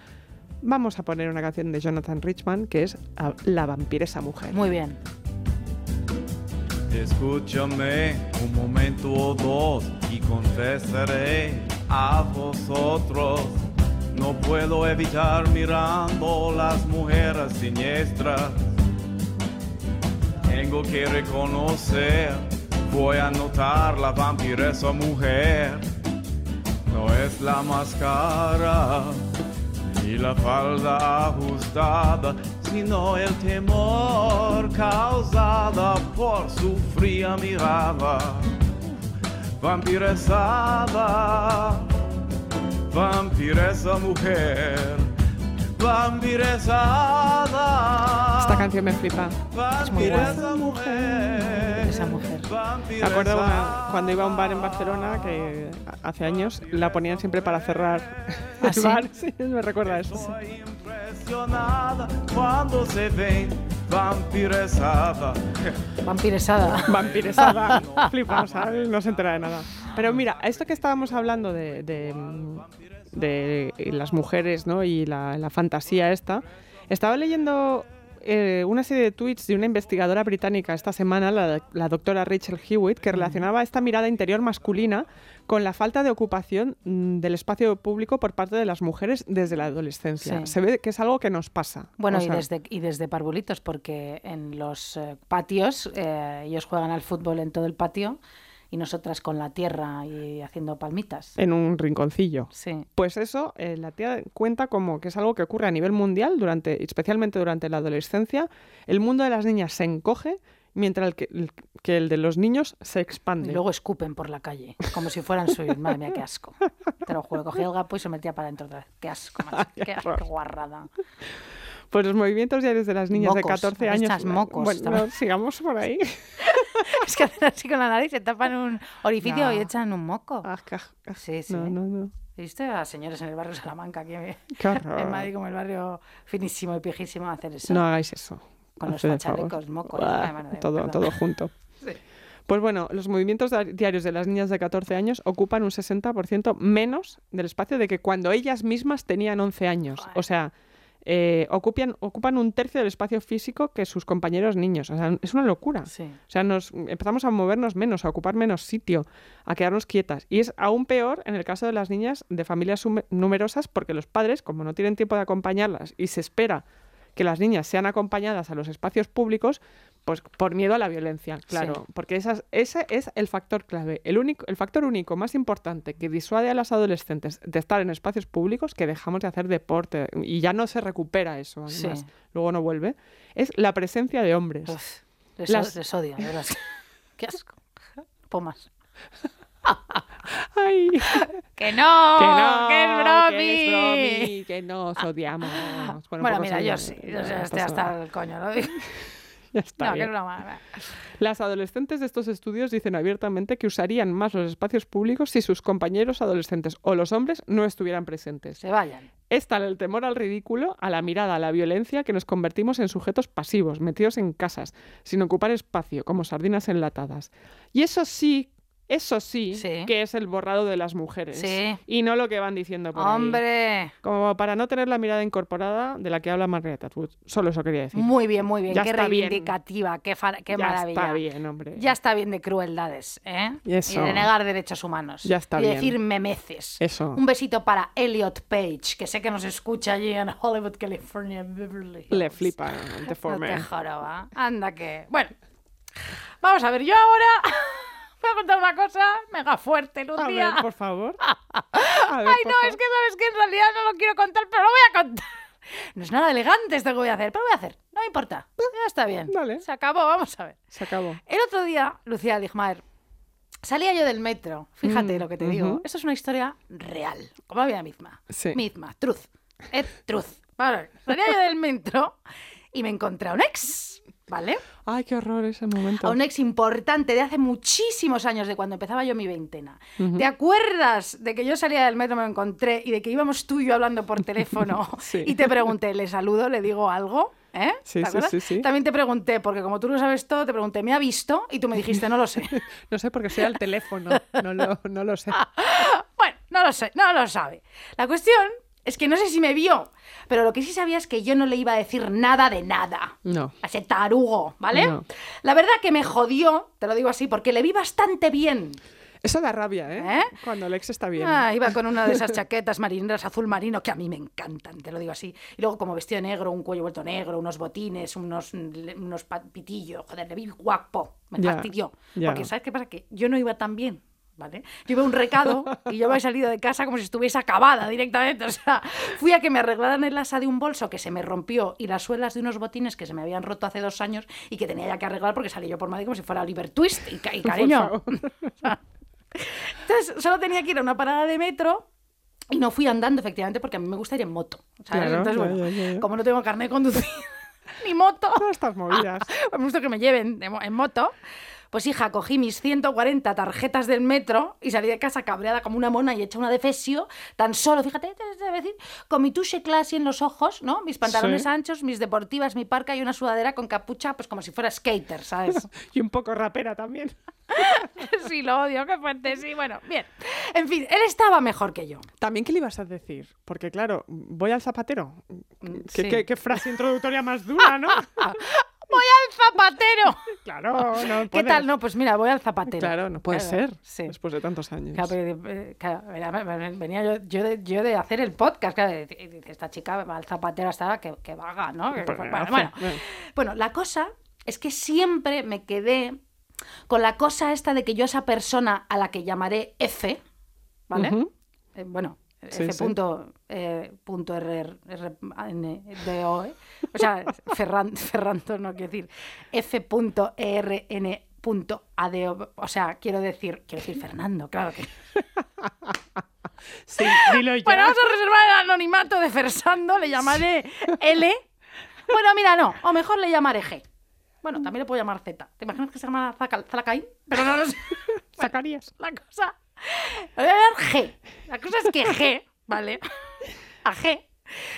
vamos a poner una canción de Jonathan Richman que es La vampiresa mujer. Muy bien. Escúchame un momento o dos y confesaré a vosotros. No puedo evitar mirando las mujeres siniestras. Tengo que reconocer, voy a notar la vampiresa mujer. No es la máscara ni la falda ajustada, sino el temor causada por su fría mirada. Vampiresada, vampiresa mujer, vampiresada. Esta canción me flipa. Es muy guay. Vampiresa mujer. Esa mujer. Me acuerdo una- cuando iba a un bar en Barcelona, que hace años, la ponían siempre para cerrar ¿Ah, el sí? bar. Sí, me recuerda eso. Estoy impresionada cuando se ven vampiresada. Vampiresada. Vampiresada. Flipa. No se entera de nada. Pero mira, esto que estábamos hablando de, de, de las mujeres ¿no? y la, la fantasía esta, estaba leyendo eh, una serie de tweets de una investigadora británica esta semana, la, la doctora Rachel Hewitt, que relacionaba esta mirada interior masculina con la falta de ocupación mm, del espacio público por parte de las mujeres desde la adolescencia. Sí. Se ve que es algo que nos pasa. Bueno, O y, desde, y desde parvulitos, porque en los eh, patios eh, ellos juegan al fútbol en todo el patio y nosotras con la tierra y haciendo palmitas. en un rinconcillo. Sí. Pues eso, eh, la tía cuenta como que es algo que ocurre a nivel mundial, durante, especialmente durante la adolescencia. El mundo de las niñas se encoge, mientras el que el, que el de los niños se expande. Y luego escupen por la calle, como si fueran suyos. Madre mía, qué asco. Te lo juro, cogía el gapo y se metía para adentro otra vez. Qué asco, macho. Qué, asco, qué guarrada. Pues los movimientos diarios de las niñas Mocos, de 14 años. estas mocos, Bueno, no, sigamos por ahí. Es que hacen así con la nariz, se tapan un orificio No. y echan un moco. Ah, Sí, sí. No, no, no. ¿Viste a señores en el barrio Salamanca, horror. en Madrid como el barrio finísimo y pijísimo, hacer eso? No hagáis eso. Con los Haced fachalecos, mocos. De- todo, perdón. todo junto. Sí. Pues bueno, los movimientos diarios de las niñas de 14 años ocupan un 60% menos del espacio de que cuando ellas mismas tenían 11 años. O sea, eh, ocupan, ocupan un tercio del espacio físico que sus compañeros niños. O sea, es una locura. Sí. O sea, nos empezamos a movernos menos, a ocupar menos sitio, a quedarnos quietas. Y es aún peor en el caso de las niñas de familias numerosas porque los padres, como no tienen tiempo de acompañarlas y se espera que las niñas sean acompañadas a los espacios públicos, Pues por miedo a la violencia, claro, porque esas- ese es el factor clave, el, único, el factor único más importante que disuade a las adolescentes de estar en espacios públicos, que dejamos de hacer deporte y ya no se recupera eso, además, Sí. luego no vuelve, es la presencia de hombres. Uf, les, Las- les odio, de verdad. Qué asco. Pomas. Ay, ¡Que no! que no, ¡Que es que bromi! que nos odiamos. Bueno, poco mira, yo sí. Yo sé, estoy hasta el coño. Ya está No, que bien. es broma. Las adolescentes de estos estudios dicen abiertamente que usarían más los espacios públicos si sus compañeros adolescentes o los hombres no estuvieran presentes. Se vayan. Es tal el temor al ridículo, a la mirada, a la violencia, que nos convertimos en sujetos pasivos, metidos en casas, sin ocupar espacio, como sardinas enlatadas. Y eso sí, eso sí, Sí. que es el borrado de las mujeres. Sí. Y no lo que van diciendo por ahí. ¡Hombre! Como para no tener la mirada incorporada de la que habla Margaret Atwood. Solo eso quería decir. Muy bien, muy bien. Ya qué bien. reivindicativa, qué, qué ya maravilla. está bien, hombre. Ya está bien de crueldades, ¿eh? Y eso. Y de negar derechos humanos. Ya está y bien. decir memeces. Eso. Un besito para Elliot Page, que sé que nos escucha allí en Hollywood, California, Beverly Hills. Le flipa No deforme. te joroba. Anda que... Bueno, vamos a ver, yo ahora voy a contar una cosa mega fuerte, A Lucía. ver, por favor. A ver, Ay, por no, favor. es que sabes que en realidad no lo quiero contar, pero lo voy a contar. No es nada elegante esto que voy a hacer, pero lo voy a hacer. No me importa. Ya está bien. Dale. Se acabó, vamos a ver. Se acabó. El otro día, Lucía Ligmaer, salía yo del metro. Fíjate Mm, lo que te digo. Esto es una historia real, como la vida misma. Sí. Misma, truth. Es truth. Vale. Salía yo del metro y me encontré a un ex, ¿vale? Ay, qué horror ese momento. A un ex importante de hace muchísimos años, de cuando empezaba yo mi veintena. ¿Te acuerdas de que yo salía del metro, me lo encontré y de que íbamos tú y yo hablando por teléfono Sí. y te pregunté, ¿le saludo? ¿Le digo algo? ¿Eh? Sí, ¿Te sí, sí. También te pregunté, porque como tú lo sabes todo, te pregunté, ¿me ha visto? Y tú me dijiste, no lo sé. No sé porque sea el teléfono. No lo, no lo sé. Bueno, no lo sé, no lo sabe. La cuestión es que no sé si me vio, pero lo que sí sabía es que yo no le iba a decir nada de nada. No. A ese tarugo, ¿vale? No. La verdad que me jodió, te lo digo así, porque le vi bastante bien. Eso da rabia, ¿eh? ¿Eh? Cuando el ex está bien. Ah, iba con una de esas chaquetas marineras azul marino que a mí me encantan, te lo digo así. Y luego como vestido negro, un cuello vuelto negro, unos botines, unos, unos pitillos. Joder, le vi guapo. Me fastidió. Porque ¿sabes qué pasa? Que yo no iba tan bien. ¿Vale? Yo iba a un recado y yo había salido de casa como si estuviese acabada directamente. O sea, fui a que me arreglaran el asa de un bolso que se me rompió y las suelas de unos botines que se me habían roto hace dos años y que tenía ya que arreglar porque salí yo por Madrid como si fuera Oliver Twist. Y, y cariño, entonces, solo tenía que ir a una parada de metro y no fui andando, efectivamente, porque a mí me gusta ir en moto. ¿sabes? Claro, Entonces, bueno, ya, ya, ya. como no tengo carnet de conducir ni moto, Todas estas movidas. me gusta que me lleven en moto. Pues hija, cogí mis 140 tarjetas del metro y salí de casa cabreada como una mona y hecha una defesio, tan solo, fíjate, te decir, con mi touche classy en los ojos, ¿no? Mis pantalones Sí. anchos, mis deportivas, mi parca y una sudadera con capucha, pues como si fuera skater, ¿sabes? Y un poco rapera también. sí, lo odio, qué fuerte, sí, bueno, bien. En fin, él estaba mejor que yo. También, ¿qué le ibas a decir? Porque, claro, voy al zapatero. ¿Qué, Mm, sí. qué- qué frase introductoria más dura, ¿no? ¡Voy al zapatero! claro, no ¿Qué puedes. tal? No, pues mira, voy al zapatero. Claro, no puede Claro, ser. Sí. Después de tantos años. Claro, pero, eh, claro, venía- yo, yo, de, yo de hacer el podcast, claro, esta chica va al zapatero hasta ahora que, que vaga, ¿no? Bueno, bueno. la cosa es que siempre me quedé con la cosa esta de que yo esa persona a la que llamaré F, ¿vale? Eh, bueno, Sí, sí. Punto, eh, punto R, R, N, D, O, ¿eh? O sea, Ferran, Ferrando no quiero decir. F. punto E, R, N. punto A, D, O. O sea, quiero decir, quiero decir Fernando, claro que. Sí, dilo. Bueno, vamos a reservar el anonimato de Fersando, le llamaré L. Bueno, mira, no, o mejor le llamaré G. Bueno, también le puedo llamar Z. ¿Te imaginas que se llama Zalacaín? Pero no lo sé. Zacarías. La cosa. Voy a G. La cosa es que G, ¿vale? A G.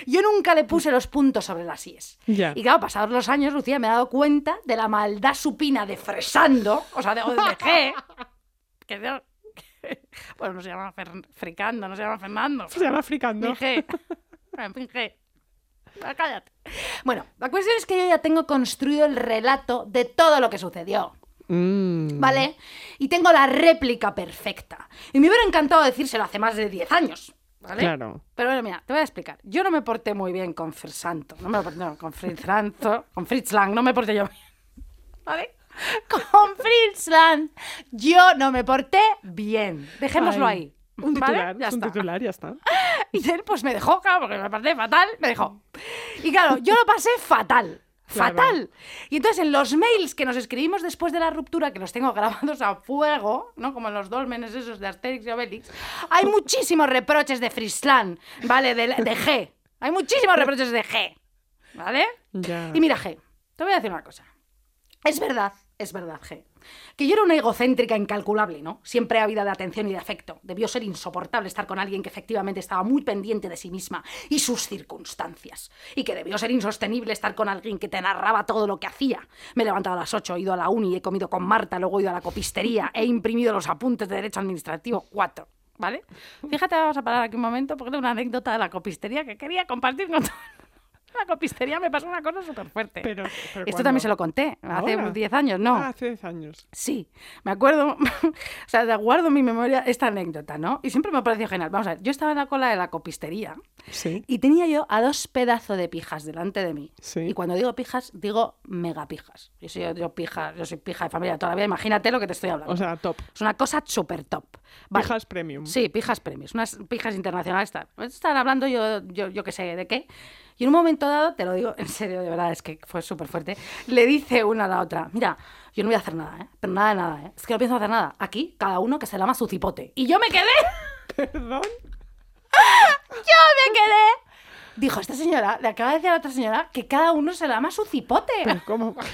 Yo nunca le puse los puntos sobre las IES. Ya. Y claro, pasados los años, Lucía me ha dado cuenta de la maldad supina de Fresando, o sea, de, de G. Que, de- bueno, no se llama Fer- Fricando, no se llama Fernando. Se llama fricando. En fin, G. Cállate. Bueno, la cuestión es que yo ya tengo construido el relato de todo lo que sucedió. Mm. ¿Vale? Y tengo la réplica perfecta. Y me hubiera encantado decírselo hace más de 10 años. ¿Vale? Claro. Pero bueno, mira, te voy a explicar. Yo no me porté muy bien con Fersanto. No me porté no, con Fritz Lanzo, con Fritz Lang, no me porté yo bien. ¿vale? Con Fritzland yo no me porté bien. Dejémoslo Ay, ahí. Un ¿vale? titular, Ya es un está. titular, ya está. Y él pues me dejó, claro, porque me parece fatal, me dejó. Y claro, yo lo pasé fatal. Claro. Fatal. Y entonces en los mails que nos escribimos después de la ruptura, que los tengo grabados a fuego, ¿no? Como en los dolmenes esos de Asterix y Obelix, hay muchísimos reproches de Frisland, ¿vale? De, de G. Hay muchísimos reproches de G, ¿vale? Ya. Y mira, G, te voy a decir una cosa. Es verdad, es verdad, G. Que yo era una egocéntrica incalculable, ¿no? Siempre vida de atención y de afecto. Debió ser insoportable estar con alguien que efectivamente estaba muy pendiente de sí misma y sus circunstancias. Y que debió ser insostenible estar con alguien que te narraba todo lo que hacía. Me he levantado a las 8, he ido a la uni, he comido con Marta, luego he ido a la copistería, he imprimido los apuntes de Derecho Administrativo 4. ¿Vale? Fíjate, vamos a parar aquí un momento porque es una anécdota de la copistería que quería compartir con todo el mundo. La copistería me pasó una cosa súper fuerte. Pero, pero Esto también se lo conté, hace ¿Ahora? 10 años, ¿no? Ah, hace 10 años. Sí, me acuerdo, o sea, guardo en mi memoria esta anécdota, ¿no? Y siempre me pareció genial. Vamos a ver, yo estaba en la cola de la copistería Sí. y tenía yo a dos pedazos de pijas delante de mí. Sí. Y cuando digo pijas, digo megapijas. Yo soy, yo, pija, yo soy pija de familia toda la vida, imagínate lo que te estoy hablando. O sea, top. es una cosa súper top. Vale. Pijas premium. Sí, pijas premios, unas pijas internacionales. Estaban hablando yo, yo, yo qué sé de qué. Y en un momento dado, te lo digo en serio, de verdad, es que fue súper fuerte, le dice una a la otra, mira, yo no voy a hacer nada, ¿eh? Pero nada de nada, ¿eh? Es que no pienso hacer nada. Aquí, cada uno que se lama su cipote. Y yo me quedé, Perdón. yo me quedé. Dijo esta señora, le acaba de decir a la otra señora que cada uno se lama su cipote. Pero ¿cómo?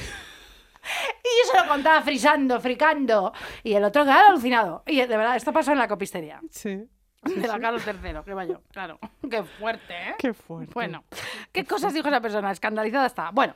Y yo se lo contaba frisando, fricando. Y el otro quedaba alucinado. Y de verdad, esto pasó en la copistería. Sí. De la Carlos III, que vaya, claro. Qué fuerte, ¿eh? Qué fuerte. Bueno, ¿qué cosas dijo esa persona? Escandalizada estaba. Bueno,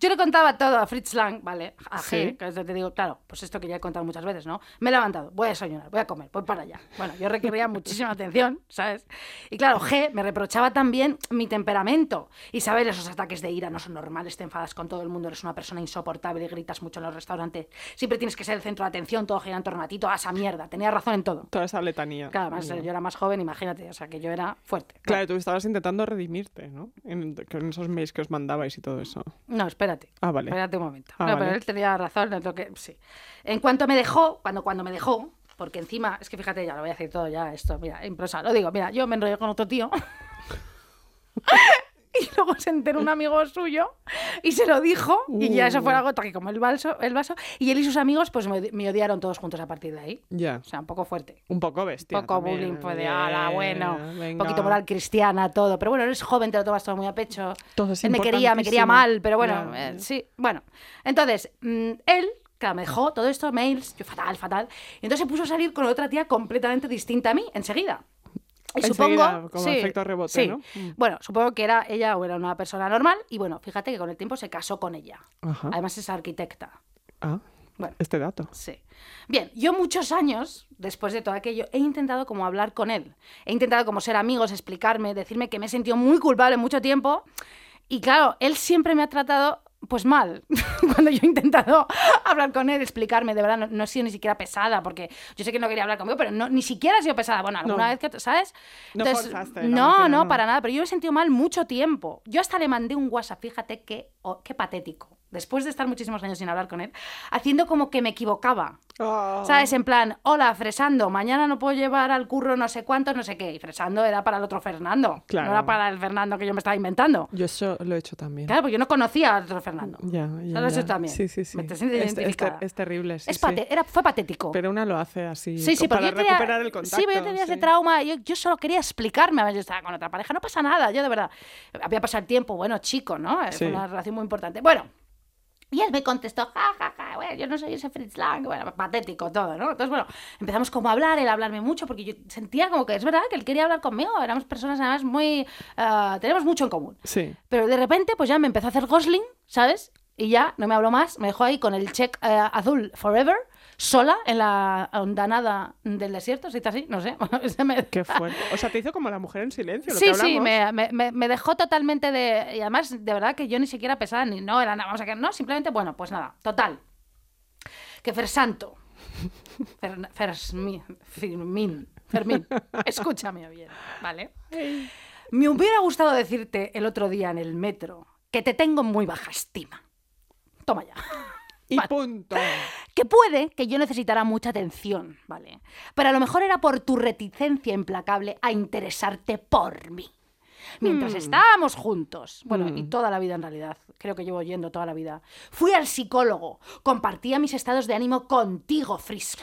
yo le contaba todo a Fritz Lang, ¿vale? A G, Sí. que es te digo, claro, pues esto que ya he contado muchas veces, ¿no? Me he levantado, voy a desayunar, voy a comer, voy para allá. Bueno, yo requería muchísima atención, ¿sabes? Y claro, G me reprochaba también mi temperamento. Isabel, esos ataques de ira no son normales, te enfadas con todo el mundo, eres una persona insoportable, gritas mucho en los restaurantes, siempre tienes que ser el centro de atención, todo gira en torno a ti, toda esa mierda. Tenía razón en todo. Toda esa letanía. Claro, además yo era más joven, imagínate, o sea, que yo era fuerte. Claro, tú estabas intentando redimirte, ¿no? En, esos mails que os mandabais y todo eso. No, espérate. Ah, vale. Espérate un momento. Ah, no, pero él tenía razón en lo que. Sí. En cuanto me dejó, cuando, cuando me dejó, porque encima, es que fíjate, ya lo voy a decir todo ya, esto, mira, en prosa, lo digo, mira, yo me enrollé con otro tío. Y luego se enteró un amigo suyo y se lo dijo, y ya eso fue Uh. la gota que como el vaso, el vaso, y él y sus amigos pues me, me odiaron todos juntos a partir de ahí. Ya. O sea, un poco fuerte. Un poco bestia. Un poco también, bullying fue de, ala, bueno, un poquito moral cristiana, todo. Pero bueno, eres joven, te lo tomas todo muy a pecho. Todo es él me quería, me quería mal, pero bueno, Ya. eh, sí, bueno. Entonces, mm, él, claro, me dejó todo esto, mails, yo fatal, fatal. Y entonces se puso a salir con otra tía completamente distinta a mí, enseguida. Y Enseguida, supongo, como sí, efecto rebote, sí. ¿no? Mm. Bueno, supongo que era ella o era una persona normal y bueno, fíjate que con el tiempo se casó con ella. Ajá. Además es arquitecta. Ah, Bueno, este dato. Sí. Bien, yo muchos años, después de todo aquello, he intentado como hablar con él. He intentado como ser amigos, explicarme, decirme que me he sentido muy culpable mucho tiempo. Y claro, él siempre me ha tratado pues mal. Cuando yo he intentado hablar con él, explicarme, de verdad, no, no he sido ni siquiera pesada, porque yo sé que no quería hablar conmigo, pero no, ni siquiera he sido pesada. Bueno, alguna No. vez que, ¿sabes? No forzaste no, no. para nada, pero yo me he sentido mal mucho tiempo. Yo hasta le mandé un WhatsApp, fíjate qué, oh, qué patético. Después de estar muchísimos años sin hablar con él, haciendo como que me equivocaba. Ah. ¿Sabes? En plan, hola, Fresando, mañana no puedo llevar al curro no sé cuántos, no sé qué. Y Fresando era para el otro Fernando. Claro. No era para el Fernando que yo me estaba inventando. Yo eso lo he hecho también. Claro, porque yo no conocía al otro Fernando. Ya, ya, ya. Eso también. Sí, sí, sí. Me te sientes Es- es, identificada. es terrible, sí, Es sí. era, fue patético. Pero una lo hace así Sí, sí, para yo tenía, recuperar el contacto. Sí, pero yo tenía ese trauma. Yo, yo solo quería explicarme. A ver, yo estaba con otra pareja. No pasa nada, yo de verdad. Había pasado el tiempo, bueno, chico, ¿no? Fue una relación muy importante. Bueno. Y él me contestó, ja, ja, ja, bueno, yo no soy ese Fritz Lang, bueno, patético todo, ¿no? Entonces, bueno, empezamos como a hablar, él a hablarme mucho, porque yo sentía como que es verdad que él quería hablar conmigo, éramos personas además muy... ah, tenemos mucho en común. Sí. Pero de repente, pues ya me empezó a hacer Gosling, ¿sabes? Y ya no me habló más, me dejó ahí con el check eh, azul forever, sola en la hondanada del desierto, ¿se dice así? No sé. Me- Qué fuerte. O sea, te hizo como la mujer en silencio. Lo Sí, que sí, me, me- dejó totalmente de... Y además, de verdad que yo ni siquiera pesada, ni no, era nada, vamos a que no, simplemente, bueno, pues nada, total. Que Fersanto, Fer, Fersmi- Firmín, Fermín, escúchame bien, ¿vale? Me hubiera gustado decirte el otro día en el metro que te tengo en muy baja estima. Toma ya. Y punto. Que puede que yo necesitara mucha atención, ¿vale? Pero a lo mejor era por tu reticencia implacable a interesarte por mí. Mientras Hmm. estábamos juntos, bueno, y toda la vida en realidad, creo que llevo yendo toda la vida, fui al psicólogo, compartía mis estados de ánimo contigo, Fris.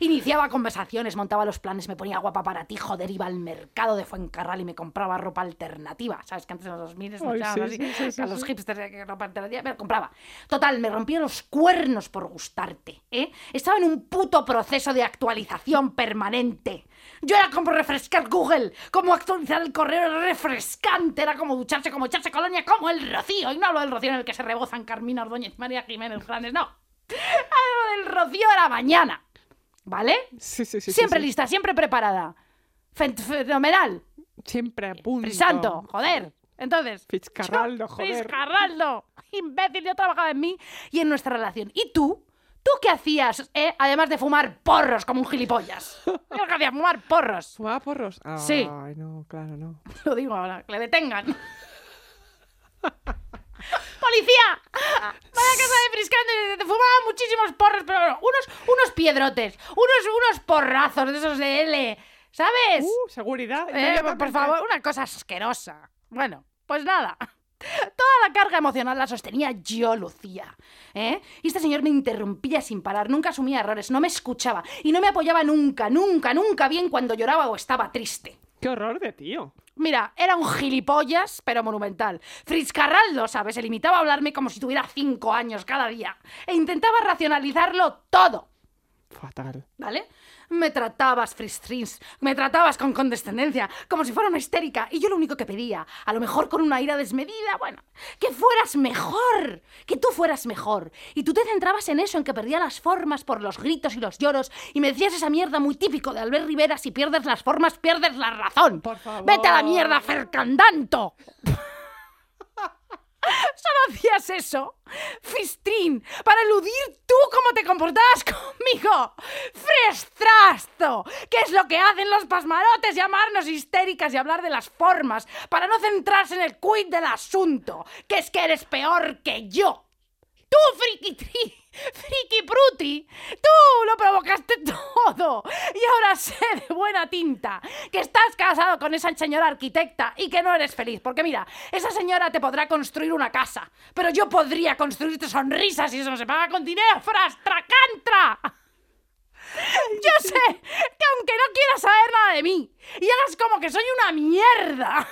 Iniciaba conversaciones, montaba los planes, me ponía guapa para ti, joder, iba al mercado de Fuencarral y me compraba ropa alternativa. ¿Sabes que antes en los 2000 se Ay, llamaban sí, así? sí, a los hipsters de que ropa alternativa, me lo compraba. Total, me rompía los cuernos por gustarte, ¿eh? Estaba en un puto proceso de actualización permanente. Yo era como refrescar Google, como actualizar el correo era refrescante, era como ducharse, como echarse colonia, como el rocío. Y no hablo del rocío en el que se rebozan Carmina Ordóñez María Jiménez Franes, no. Hablo del rocío de la mañana, ¿vale? Sí, sí, sí. siempre sí. lista, siempre preparada. Fen- fenomenal. Siempre a punto. Frisanto, joder. Entonces. Fitzcarraldo, yo- joder. Fitzcarraldo, imbécil, yo trabajaba en mí y en nuestra relación. ¿Y tú? ¿Tú qué hacías, eh? Además de fumar porros como un gilipollas. Yo que hacía fumar porros. ¿Fumaba porros? Sí. Ay, no, claro, no. Lo digo ahora, que le detengan. ¡Policía! Vaya casa de Friscante, te fumaba muchísimos porros, pero unos, unos piedrotes, unos, unos porrazos de esos de L, ¿sabes? Uh, seguridad. Eh, inmediatamente. por favor, una cosa asquerosa. Bueno, pues nada. Toda la carga emocional la sostenía yo, Lucía. ¿eh? Y este señor me interrumpía sin parar, nunca asumía errores, no me escuchaba y no me apoyaba nunca, nunca, nunca bien cuando lloraba o estaba triste. Qué horror de tío. Mira, era un gilipollas, pero monumental. Fritz Carraldo, ¿sabes? Se limitaba a hablarme como si tuviera cinco años cada día. E intentaba racionalizarlo todo. Fatal. ¿Vale? Me tratabas, Fristrins, me tratabas con condescendencia, como si fuera una histérica, y yo lo único que pedía, a lo mejor con una ira desmedida, bueno, que fueras mejor, que tú fueras mejor. Y tú te centrabas en eso, en que perdía las formas por los gritos y los lloros, y me decías esa mierda muy típico de Albert Rivera, si pierdes las formas, pierdes la razón. Por favor. Vete a la mierda, Fercandanto. Solo hacías eso, Fistrín, para eludir tú cómo te comportabas conmigo. ¡Frestrasto! ¿Qué es lo que hacen los pasmarotes? Llamarnos histéricas y hablar de las formas, para no centrarse en el quid del asunto, que es que eres peor que yo. Tú, friki tri, friki pruti, tú lo provocaste todo. Y ahora sé de buena tinta que estás casado con esa señora arquitecta y que no eres feliz. Porque mira, esa señora te podrá construir una casa, pero yo podría construirte sonrisas y eso no se paga con dinero, frastracantra. Yo sé que aunque no quieras saber nada de mí y hagas como que soy una mierda.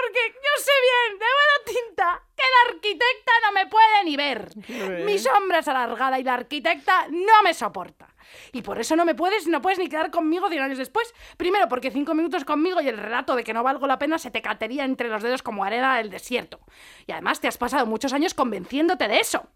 Porque yo sé bien, de buena tinta, que la arquitecta no me puede ni ver. Mi sombra es alargada y la arquitecta no me soporta. Y por eso no me puedes, no puedes ni quedar conmigo 100 años después. Primero, porque cinco minutos conmigo y el relato de que no valgo la pena se te catería entre los dedos como arena del desierto. Y además te has pasado muchos años convenciéndote de eso.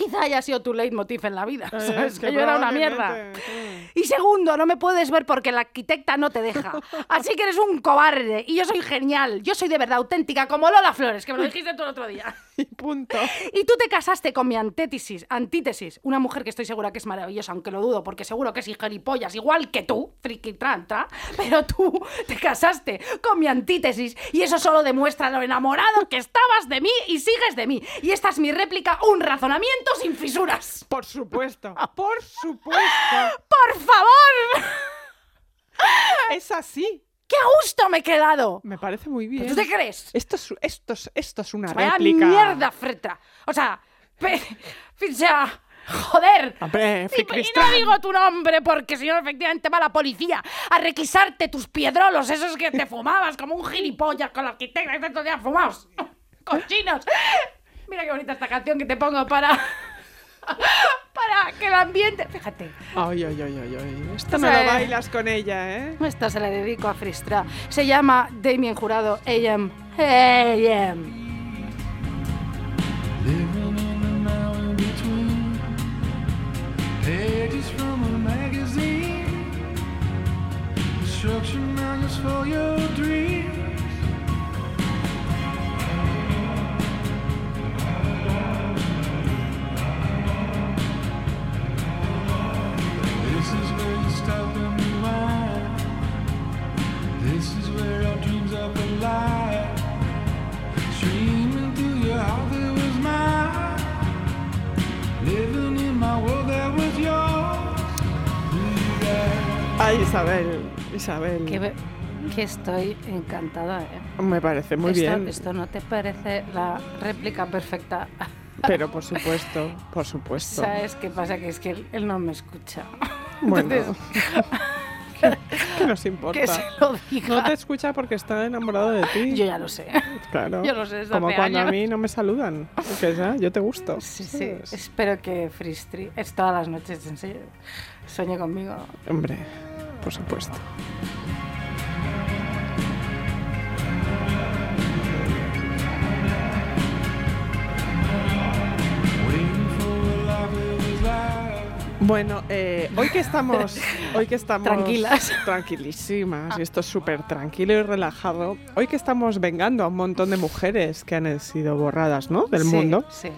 Quizá haya sido tu leitmotiv en la vida. Eh, ¿Sabes? es que yo era una mierda. sí. Y segundo, no me puedes ver porque la arquitecta no te deja. Así que eres un cobarde. Y yo soy genial. Yo soy de verdad auténtica, como Lola Flores, que me lo dijiste tú el otro día. Y punto. Y tú te casaste con mi antítesis, antítesis, una mujer que estoy segura que es maravillosa, aunque lo dudo, porque seguro que es gilipollas, igual que tú, friki trantra, pero tú te casaste con mi antítesis y eso solo demuestra lo enamorado que estabas de mí y sigues de mí. Y esta es mi réplica, un razonamiento sin fisuras. Por supuesto. Por supuesto. ¡Por favor! Es así. ¡Qué gusto me he quedado! Me parece muy bien. ¿Tú te crees? Esto es, esto es, esto es una Vaya réplica. mierda, Fretra. O sea, sea, joder. Hombre, Y, no digo tu nombre porque si no efectivamente va la policía a requisarte tus piedrolos, esos que te fumabas como un gilipollas con la arquitecta que tantos días fumados. Cochinos. Mira qué bonita esta canción que te pongo para para que el ambiente, fíjate. Ay, ay, ay, ay, ay. Esto O no lo bailas con ella, ¿eh? Esto se le dedico a Fristra. Se llama Damien Jurado AM. AM. Pages from a magazine, instruction manuals for your Isabel, Isabel. Que, estoy encantada, ¿eh? Me parece muy esto, bien. Esto no te parece la réplica perfecta. Pero por supuesto, por supuesto. ¿Sabes qué pasa? Que es que él, él no me escucha. Bueno, Entonces, ¿qué nos importa? que se lo diga. No te escucha porque está enamorado de ti. Yo ya lo sé. Claro. yo lo sé desde Como hace cuando a mí no me saludan. Que ya, yo te gusto. Sí, sí. Espero que Fristri es todas las noches, en serio, sueñe conmigo. Hombre, por supuesto. Bueno, eh, hoy que estamos, hoy que estamos Tranquilas. tranquilísimas y esto es súper tranquilo y relajado. Hoy que estamos vengando a un montón de mujeres que han sido borradas, ¿no? Del Sí, mundo. Sí.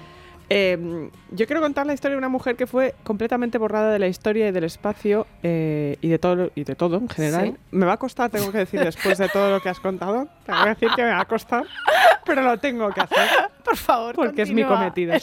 Eh, yo quiero contar la historia de una mujer que fue completamente borrada de la historia y del espacio eh, y de todo y de todo en general. Sí. Me va a costar, tengo que decir después de todo lo que has contado, tengo que decir que me va a costar, pero lo tengo que hacer Por favor, porque es mi cometido.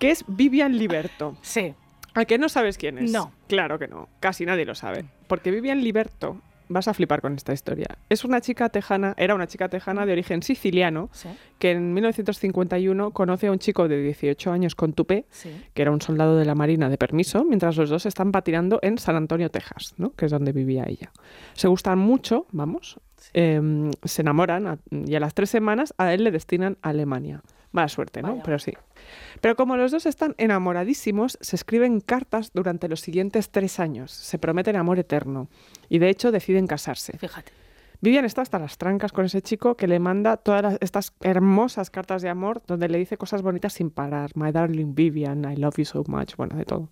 Que es Vivian Liberto. Sí. ¿A que no sabes quién es? No. Claro que no. Casi nadie lo sabe. Porque Vivian Liberto, vas a flipar con esta historia. Es una chica tejana, era una chica tejana de origen siciliano, Sí. que en 1951 conoce a un chico de 18 años con tupé, Sí. que era un soldado de la Marina de permiso, mientras los dos están patinando en San Antonio, Texas, ¿no? que es donde vivía ella. Se gustan mucho, vamos, em, se enamoran a- y a las tres semanas a él le destinan a Alemania. Mala suerte, ¿no? Vaya. Pero sí. Pero como los dos están enamoradísimos, se escriben cartas durante los siguientes tres años. Se prometen amor eterno. Y de hecho deciden casarse. Fíjate. Vivian está hasta las trancas con ese chico que le manda todas las- estas hermosas cartas de amor donde le dice cosas bonitas sin parar. My darling Vivian, I love you so much. Bueno, de todo.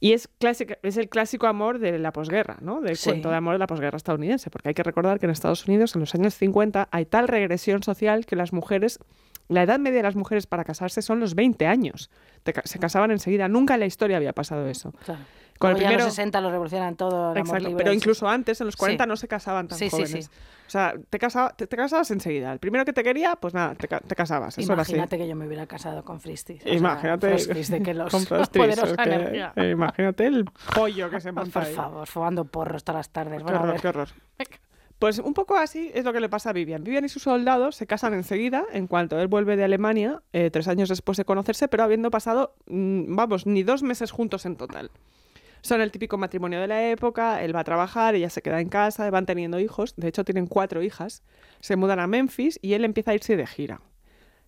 Y es, clásica- es el clásico amor de la posguerra, ¿no? Del Sí. cuento de amor de la posguerra estadounidense. Porque hay que recordar que en Estados Unidos, en los años 50, hay tal regresión social que las mujeres. La edad media de las mujeres para casarse son los 20 años. Te se casaban enseguida. Nunca en la historia había pasado eso. Claro. Con el Luego ya primero- los 60 lo revolucionan todo. el Exacto, libre, pero incluso antes, en los 40, Sí. no se casaban tan Sí, jóvenes. sí. O sea, te, casaba- te, te casabas enseguida. El primero que te quería, pues nada, te, te casabas. Eso era así. Imagínate que yo me hubiera casado con Fristis. o sea, Imagínate. Fristis de que los con es que- eh, imagínate el pollo que se Por monta ahí. favor, fumando porros todas las tardes. Qué Bueno, horror, qué horror. Pues un poco así es lo que le pasa a Vivian. Vivian y su soldado se casan enseguida, en cuanto él vuelve de Alemania, eh, tres años después de conocerse, pero habiendo pasado, mm, vamos, ni dos meses juntos en total. Son el típico matrimonio de la época, él va a trabajar, ella se queda en casa, van teniendo hijos, de hecho tienen cuatro hijas, se mudan a Memphis y él empieza a irse de gira.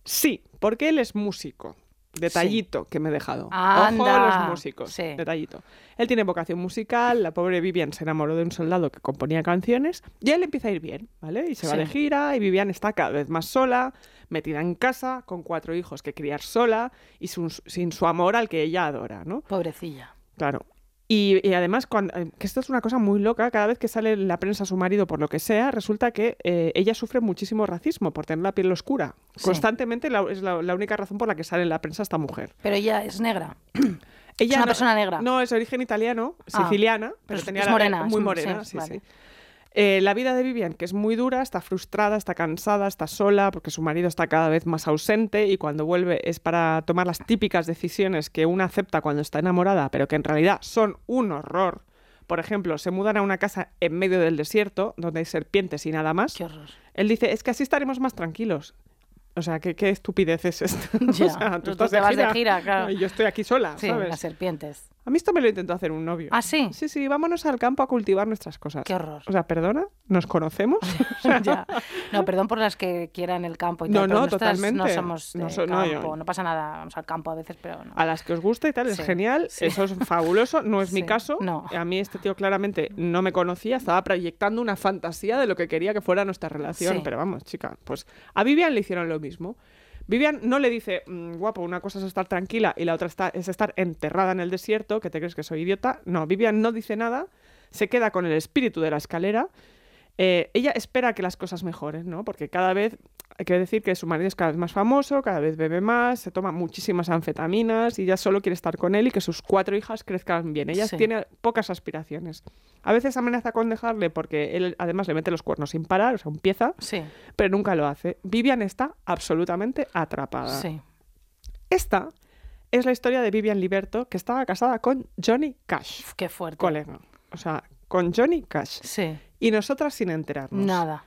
Sí, porque él es músico. Detallito que me he dejado. Ojo a los músicos. sí. Detallito. Él tiene vocación musical, la pobre Vivian se enamoró de un soldado que componía canciones y él empieza a ir bien, ¿vale? Y se va de gira y Vivian está cada vez más sola, metida en casa, con cuatro hijos que criar sola y su- sin su amor al que ella adora, ¿no? Pobrecilla. Claro. Y, y además, cuando, eh, que esto es una cosa muy loca, cada vez que sale en la prensa su marido por lo que sea, resulta que eh, ella sufre muchísimo racismo por tener la piel oscura. Sí. Constantemente la- es la, la única razón por la que sale en la prensa esta mujer. Pero ella es negra. Ella una no- persona negra. No, es de origen italiano, Ah. siciliana, pero Pero es- tenía es la morena, muy es- morena, sí, sí, vale. Eh, la vida de Vivian, que es muy dura, está frustrada, está cansada, está sola, porque su marido está cada vez más ausente y cuando vuelve es para tomar las típicas decisiones que una acepta cuando está enamorada, pero que en realidad son un horror. Por ejemplo, se mudan a una casa en medio del desierto, donde hay serpientes y nada más. Qué horror. Él dice, es que así estaremos más tranquilos. O sea, ¿qué, qué estupidez es esta? Ya, o sea, tú te vas de gira, claro. y yo estoy aquí sola, Sí, ¿sabes? las serpientes. A mí esto me lo intentó hacer un novio. ¿Ah, sí? Sí, sí, vámonos al campo a cultivar nuestras cosas. Qué horror. O sea, perdona, ¿nos conocemos? ya. No, perdón por las que quieran el campo y No, tal, no, No totalmente. somos de No so- no, campo, yo- no, pasa nada, vamos al campo a veces, pero no. A las que os gusta y tal, es genial, sí. eso es fabuloso, no es mi caso. no. A mí este tío claramente no me conocía, estaba proyectando una fantasía de lo que quería que fuera nuestra relación, Sí. pero vamos, chica, pues a Vivian le hicieron lo mismo. Vivian no le dice, "Mm, guapo, una cosa es estar tranquila y la otra está- es estar enterrada en el desierto, que te crees que soy idiota. No, Vivian no dice nada, se queda con el espíritu de la escalera. Eh, ella espera que las cosas mejoren, ¿no? Porque cada vez Hay que decir que su marido es cada vez más famoso, cada vez bebe más, se toma muchísimas anfetaminas y ya solo quiere estar con él y que sus cuatro hijas crezcan bien. Ella Sí. tiene pocas aspiraciones. A veces amenaza con dejarle porque él además le mete los cuernos sin parar, o sea, empieza, Sí, pero nunca lo hace. Vivian está absolutamente atrapada. sí. Esta es la historia de Vivian Liberto, que estaba casada con Johnny Cash, Qué fuerte. colega. O sea, con Johnny Cash. Sí, Y nosotras sin enterarnos. nada.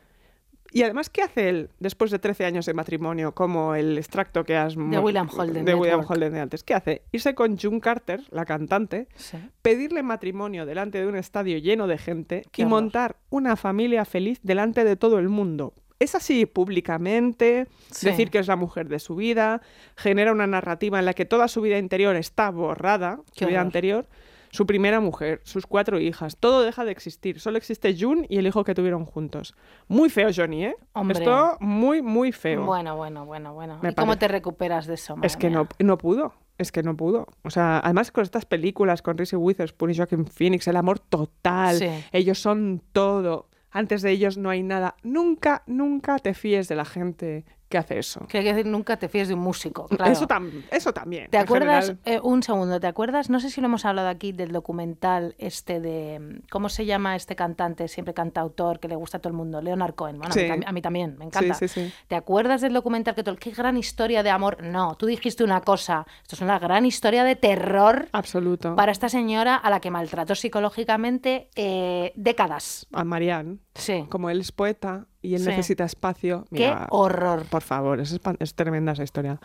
Y además, ¿qué hace él después de 13 años de matrimonio, como el extracto que has... mo- William Holden De William. Holden de antes. ¿Qué hace? Irse con June Carter, la cantante, Sí. pedirle matrimonio delante de un estadio lleno de gente Qué y horror. montar una familia feliz delante de todo el mundo. Es así públicamente, Sí. decir que es la mujer de su vida, genera una narrativa en la que toda su vida interior está borrada, Qué su vida horror. anterior, su primera mujer, sus cuatro hijas, todo deja de existir. Solo existe June y el hijo que tuvieron juntos. Muy feo, Johnny, ¿eh? Hombre. Esto muy, muy feo. Bueno, bueno, bueno, bueno. Me ¿Y cómo te recuperas de eso? Es madre que no, no pudo. Es que no pudo. O sea, además con estas películas, con Reese Witherspoon y Joaquin Phoenix, el amor total. Sí. Ellos son todo. Antes de ellos no hay nada. Nunca, nunca te fíes de la gente que hace eso. Que decir, nunca te fíes de un músico. Claro. Eso, tam- eso también. ¿Te acuerdas? eh, un segundo, ¿te acuerdas? No sé si lo hemos hablado aquí del documental este de. ¿Cómo se llama este cantante, siempre cantautor, que le gusta a todo el mundo? Leonard Cohen. Bueno, a, mí, a también, me encanta. Sí, sí, sí. ¿Te acuerdas del documental que todo. Qué gran historia de amor? No, tú dijiste una cosa. Esto es una gran historia de terror Absoluto. para esta señora a la que maltrató psicológicamente eh, décadas. A Marianne, Sí. como él es poeta y él Sí. necesita espacio. Qué horror. Por favor, es, tremenda esa historia.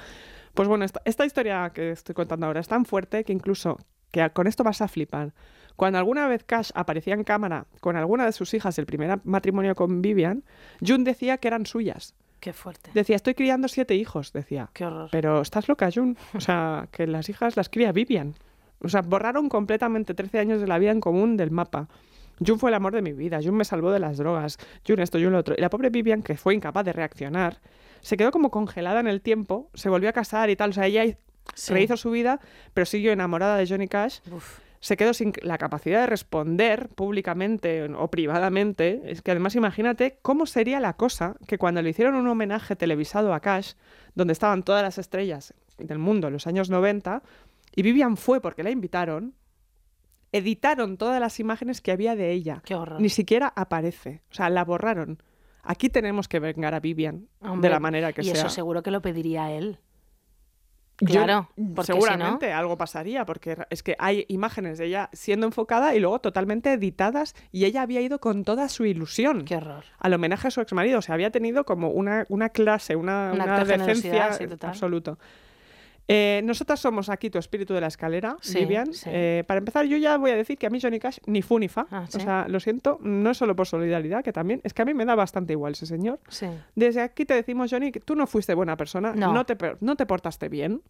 Pues bueno, esta, esta historia que estoy contando ahora es tan fuerte que incluso, que con esto vas a flipar. Cuando alguna vez Cash aparecía en cámara con alguna de sus hijas del primer matrimonio con Vivian, June decía que eran suyas. Qué fuerte. Decía, estoy criando siete hijos, decía. Qué horror. Pero estás loca, June. O sea, que las hijas las cría Vivian. O sea, borraron completamente 13 años de la vida en común del mapa. June fue el amor de mi vida. June me salvó de las drogas. June esto, June lo otro. Y la pobre Vivian, que fue incapaz de reaccionar, se quedó como congelada en el tiempo, se volvió a casar y tal. O sea, ella Sí. rehizo su vida, pero siguió enamorada de Johnny Cash. Uf. Se quedó sin la capacidad de responder públicamente o privadamente. Es que además imagínate cómo sería la cosa que cuando le hicieron un homenaje televisado a Cash, donde estaban todas las estrellas del mundo en los años 90, y Vivian fue porque la invitaron, editaron todas las imágenes que había de ella. Qué horror. Ni siquiera aparece. O sea, la borraron. Aquí tenemos que vengar a Vivian Hombre, de la manera que y sea. eso seguro que lo pediría él. Yo- Claro, porque si no- seguramente algo pasaría, porque es que hay imágenes de ella siendo enfocada y luego totalmente editadas y ella había ido con toda su ilusión Qué horror. al homenaje a su exmarido. O sea, había tenido como una, una clase, una, Un una de decencia sí, total. Eh, nosotras somos aquí tu espíritu de la escalera, Sí, Vivian. sí. Eh, para empezar, yo ya voy a decir que a mí Johnny Cash ni fu ni fa. Ah, ¿sí? O sea, lo siento, no es solo por solidaridad, que también, es que a mí me da bastante igual ese señor. Desde aquí te decimos, Johnny, que tú no fuiste buena persona, No. te, no te portaste bien.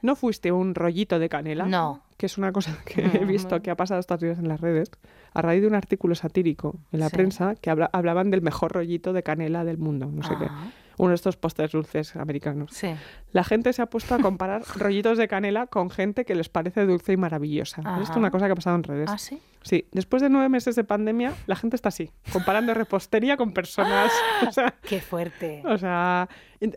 ¿No fuiste un rollito de canela? No. Que es una cosa que he visto que ha pasado estos días en las redes, a raíz de un artículo satírico en la Sí. prensa que habla- hablaban del mejor rollito de canela del mundo, no sé qué. Ah. Uno de estos postres dulces americanos. Sí. La gente se ha puesto a comparar rollitos de canela con gente que les parece dulce y maravillosa. Ajá. Esto es una cosa que ha pasado en redes. ¿Ah, sí? Sí, después de nueve meses de pandemia, la gente está así, comparando repostería con personas. O sea, Qué fuerte. o sea,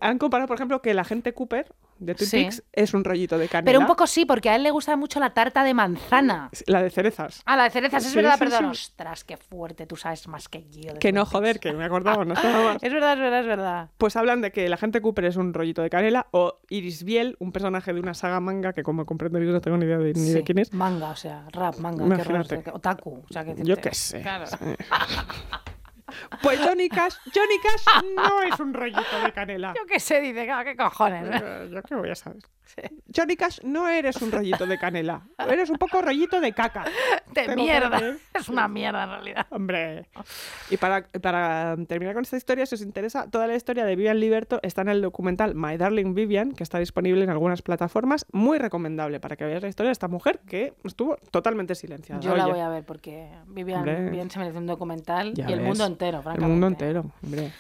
han comparado, por ejemplo, que la gente Cooper de Twin Sí. Peaks es un rollito de canela. Pero un poco sí, porque a él le gusta mucho la tarta de manzana. La de cerezas. Ah, la de cerezas, es Sí, verdad, sí, perdón. Ostras, qué fuerte, tú sabes más que yo. de Que no, joder, que me acordaba, no estaba más. Es verdad, es verdad, es verdad. Pues hablan de que la gente Cooper es un rollito de canela o Iris Biel, un personaje de una saga manga que como comprenderéis no tengo ni idea de, ni de quién es. Manga, o sea, rap, manga, Imagínate. qué otaku. O sea, que Yo qué sé. Claro. Pues Johnny Cash, Johnny Cash no es un rollito de canela. Yo qué sé, dice, ah, qué cojones. Eh, Yo qué voy a saber. Johnny Cash no eres un rollito de canela, eres un poco rollito de caca. De mierda. Es una mierda en realidad. Hombre. Y para, para terminar con esta historia, si os interesa, toda la historia de Vivian Liberto está en el documental My Darling Vivian, que está disponible en algunas plataformas. Muy recomendable para que veáis la historia de esta mujer que estuvo totalmente silenciada. Yo la voy a ver porque Vivian bien se merece un documental ya y el mundo entero, El francamente. mundo entero, hombre.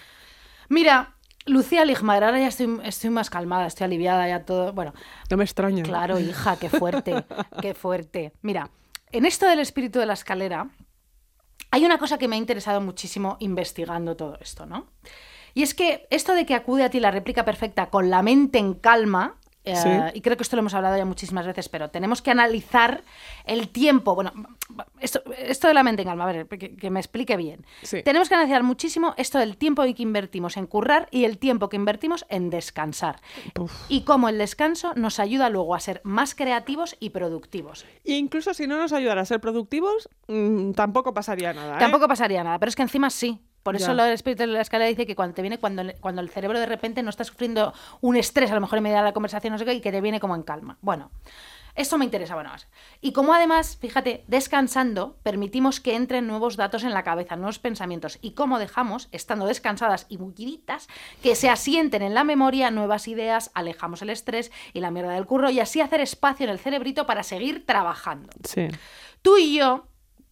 Mira, Lucía Ligmaer, ahora ya estoy, estoy más calmada, estoy aliviada, ya todo. Bueno, No me extraña. claro, hija, qué fuerte, qué fuerte. Mira, en esto del espíritu de la escalera, hay una cosa que me ha interesado muchísimo investigando todo esto, ¿no? Y es que esto de que acude a ti la réplica perfecta con la mente en calma, eh, Sí. y creo que esto lo hemos hablado ya muchísimas veces, pero tenemos que analizar el tiempo. Bueno, esto, esto de la mente en calma, a ver, que, que me explique bien. Sí. Tenemos que analizar muchísimo esto del tiempo que invertimos en currar y el tiempo que invertimos en descansar. Uf. Y cómo el descanso nos ayuda luego a ser más creativos y productivos. E incluso si no nos ayudara a ser productivos, mm, tampoco pasaría nada. ¿eh? Tampoco pasaría nada, pero es que encima sí. Por eso del espíritu de la escalera dice que cuando te viene, cuando, el- cuando el cerebro de repente no está sufriendo un estrés, a lo mejor en medio de la conversación, no sé qué, y que te viene como en calma. Bueno, esto me interesa, bueno. más. Y como además, fíjate, descansando, permitimos que entren nuevos datos en la cabeza, nuevos pensamientos. Y cómo dejamos, estando descansadas y bulliditas, que se asienten en la memoria nuevas ideas, alejamos el estrés y la mierda del curro, y así hacer espacio en el cerebrito para seguir trabajando. Sí. Tú y yo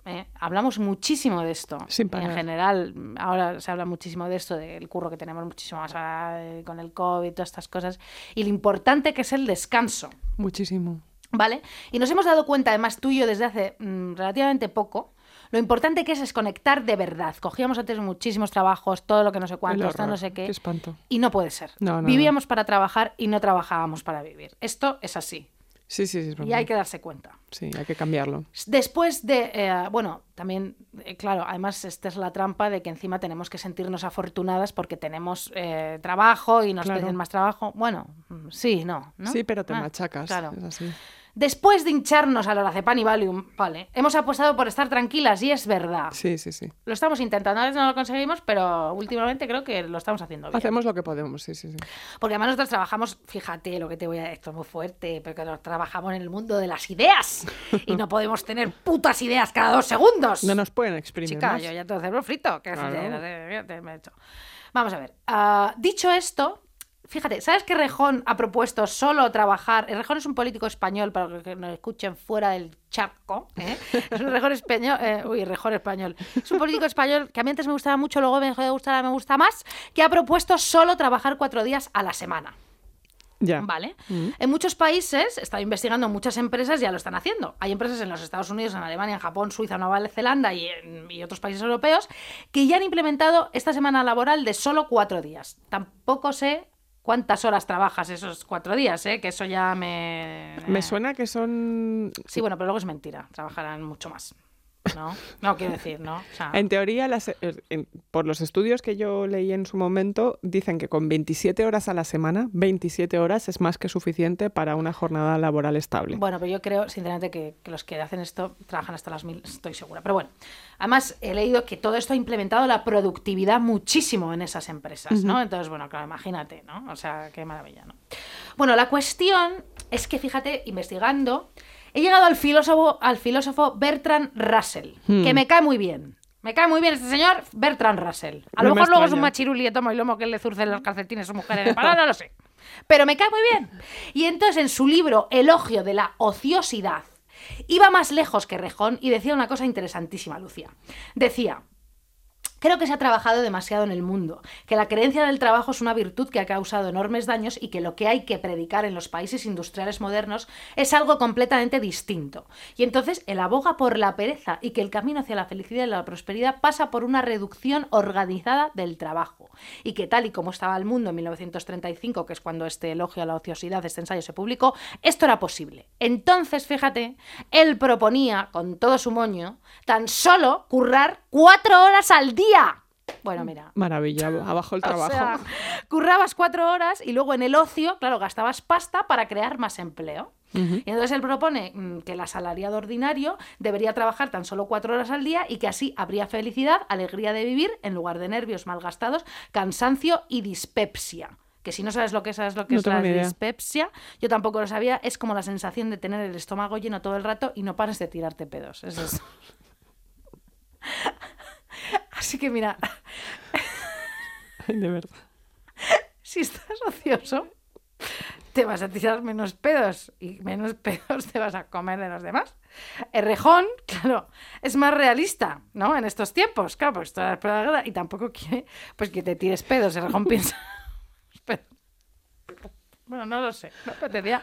eh, hablamos muchísimo de esto. Sin. En general, ahora se habla muchísimo de esto, del curro que tenemos muchísimo más ahora, eh, con el COVID, todas estas cosas, y lo importante que es el descanso. Muchísimo. ¿Vale? Y nos hemos dado cuenta, además tú y yo, desde hace mm, relativamente poco, lo importante que es desconectar de verdad. Cogíamos antes muchísimos trabajos, todo lo que no sé tal, horror. no sé qué. Qué espanto. Y no puede ser. No, no, Vivíamos para trabajar y no trabajábamos para vivir. Esto es así. Sí, sí, sí. es Y hay que darse cuenta. Sí, hay que cambiarlo. Después de, eh, bueno, también, eh, claro, además esta es la trampa de que encima tenemos que sentirnos afortunadas porque tenemos eh, trabajo y nos Claro. piden más trabajo. Bueno, mm, sí, no. ¿no? Sí, pero te Ah, machacas. Claro. Es así. Después de hincharnos al Lorazepam y Valium, vale, hemos apostado por estar tranquilas y es verdad. Sí, sí, sí. Lo estamos intentando, a veces no lo conseguimos, pero últimamente creo que lo estamos haciendo bien. Hacemos lo que podemos, sí, sí, sí. Porque además nosotros trabajamos, fíjate lo que te voy a esto es muy fuerte, pero que nos trabajamos en el mundo de las ideas y no podemos tener putas ideas cada dos segundos. No nos pueden exprimir Chica, más. yo ya tengo cerebro frito. Que Claro. no sé, te- me he hecho. Vamos a ver. ah, dicho esto, fíjate, ¿sabes que Rejón ha propuesto solo trabajar? Rejón es un político español, para que nos escuchen fuera del charco. ¿eh? Es un Rejón español. eh, uy, Rejón español. Es un político español que a mí antes me gustaba mucho, luego me dejó de gustar, me gusta más, que ha propuesto solo trabajar cuatro días a la semana. Ya. ¿Vale? En muchos países, he estado investigando, muchas empresas ya lo están haciendo. Hay empresas en los Estados Unidos, en Alemania, en Japón, Suiza, Nueva Zelanda y, en- y otros países europeos que ya han implementado esta semana laboral de solo cuatro días. Tampoco sé cuántas horas trabajas esos cuatro días, ¿eh? que eso ya me... Me suena que son. Sí, bueno, pero luego es mentira. Trabajarán mucho más. ¿No? No, quiero decir, ¿no? O sea, En teoría, las- eh, en- por los estudios que yo leí en su momento, dicen que con 27 horas a la semana, 27 horas es más que suficiente para una jornada laboral estable. Bueno, pero yo creo, sinceramente, que, que los que hacen esto trabajan hasta las mil, estoy segura. Pero bueno, además he leído que todo esto ha implementado la productividad muchísimo en esas empresas, ¿no? Entonces, bueno, claro, imagínate, ¿no? O sea, qué maravilla, ¿no? Bueno, la cuestión es que, fíjate, investigando, he llegado al filósofo, al filósofo Bertrand Russell, que me cae muy bien. Me cae muy bien este señor, Bertrand Russell. A lo No mejor luego es un machiruli de tomo y lomo que le zurcen los calcetines a su mujer en el no lo sé. Pero me cae muy bien. Y entonces en su libro Elogio de la ociosidad, iba más lejos que Rejón y decía una cosa interesantísima, Lucía. Decía, Creo que se ha trabajado demasiado en el mundo, que la creencia del trabajo es una virtud que ha causado enormes daños y que lo que hay que predicar en los países industriales modernos es algo completamente distinto. Y entonces él aboga por la pereza y que el camino hacia la felicidad y la prosperidad pasa por una reducción organizada del trabajo. Y que tal y como estaba el mundo en 1935, que es cuando este elogio a la ociosidad, este ensayo se publicó, esto era posible. Entonces, fíjate, él proponía, con todo su moño, tan solo currar cuatro horas al día. Bueno, mira. Maravilla, abajo el trabajo. O sea, currabas cuatro horas y luego en el ocio, claro, gastabas pasta para crear más empleo. Y entonces él propone mm, que el asalariado ordinario debería trabajar tan solo cuatro horas al día y que así habría felicidad, alegría de vivir, en lugar de nervios malgastados, cansancio y dispepsia. Que si no sabes lo que es, sabes lo que No es la dispepsia, yo tampoco lo sabía, es como la sensación de tener el estómago lleno todo el rato y no pares de tirarte pedos. Eso es. Así que mira, Ay, de verdad. si estás ocioso, te vas a tirar menos pedos y menos pedos te vas a comer de los demás. El rejón, claro, es más realista, ¿no? En estos tiempos, claro, porque esto es la guerra y tampoco quiere pues que te tires pedos. El rejón piensa... Bueno, no lo sé. No, pero te, decía-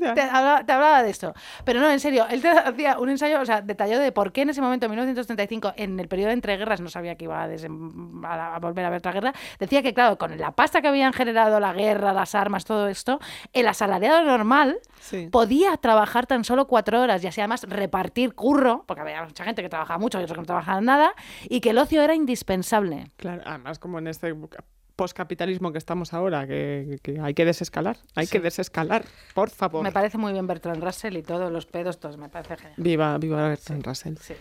Ya. te hablaba, te hablaba de esto. Pero no, en serio, él te hacía un ensayo, o sea, detallado de por qué en ese momento, en 1935, en el periodo de entreguerras, no sabía que iba a, desem- a la- a volver a haber otra guerra, decía que, claro, con la pasta que habían generado la guerra, las armas, todo esto, el asalariado normal Sí. podía trabajar tan solo cuatro horas y así además repartir curro, porque había mucha gente que trabajaba mucho y otros que no trabajaban nada, y que el ocio era indispensable. Claro, además como en este postcapitalismo que estamos ahora, que, que hay que desescalar, hay que desescalar, por favor. Me parece muy bien Bertrand Russell y todos los pedos, todos, me parece genial. Viva, viva Bertrand Russell. Sí.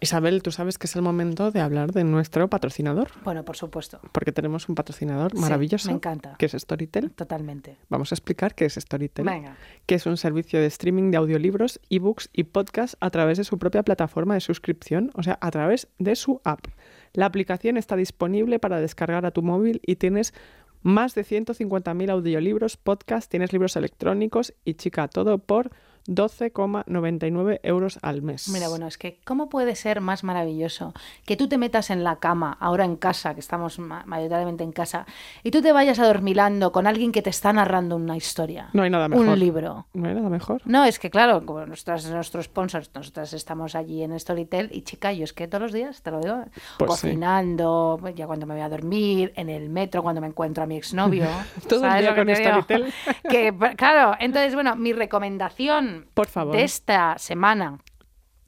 Isabel, tú sabes que es el momento de hablar de nuestro patrocinador, Bueno, por supuesto, porque tenemos un patrocinador Sí, maravilloso, me encanta. que es Storytel. totalmente. Vamos a explicar qué es Storytel, Venga. que es un servicio de streaming de audiolibros, ebooks y podcasts a través de su propia plataforma de suscripción, o sea, a través de su app. La aplicación está disponible para descargar a tu móvil y tienes más de 150.000 audiolibros, podcasts, tienes libros electrónicos y chica, todo por 12,99 euros al mes. Mira, bueno, es que ¿cómo puede ser más maravilloso que tú te metas en la cama, ahora en casa, que estamos ma- mayoritariamente en casa, y tú te vayas adormilando con alguien que te está narrando una historia? No hay nada mejor. Un libro. No hay nada mejor. No, es que claro, como nuestras, nuestros sponsors, nosotras estamos allí en Storytel y chica, yo es que todos los días, te lo digo, Pues cocinando, pues, ya cuando me voy a dormir, en el metro, cuando me encuentro a mi exnovio. Todo el ¿sabes día con? Storytel. Que, claro, entonces, bueno, mi recomendación Por favor. de esta semana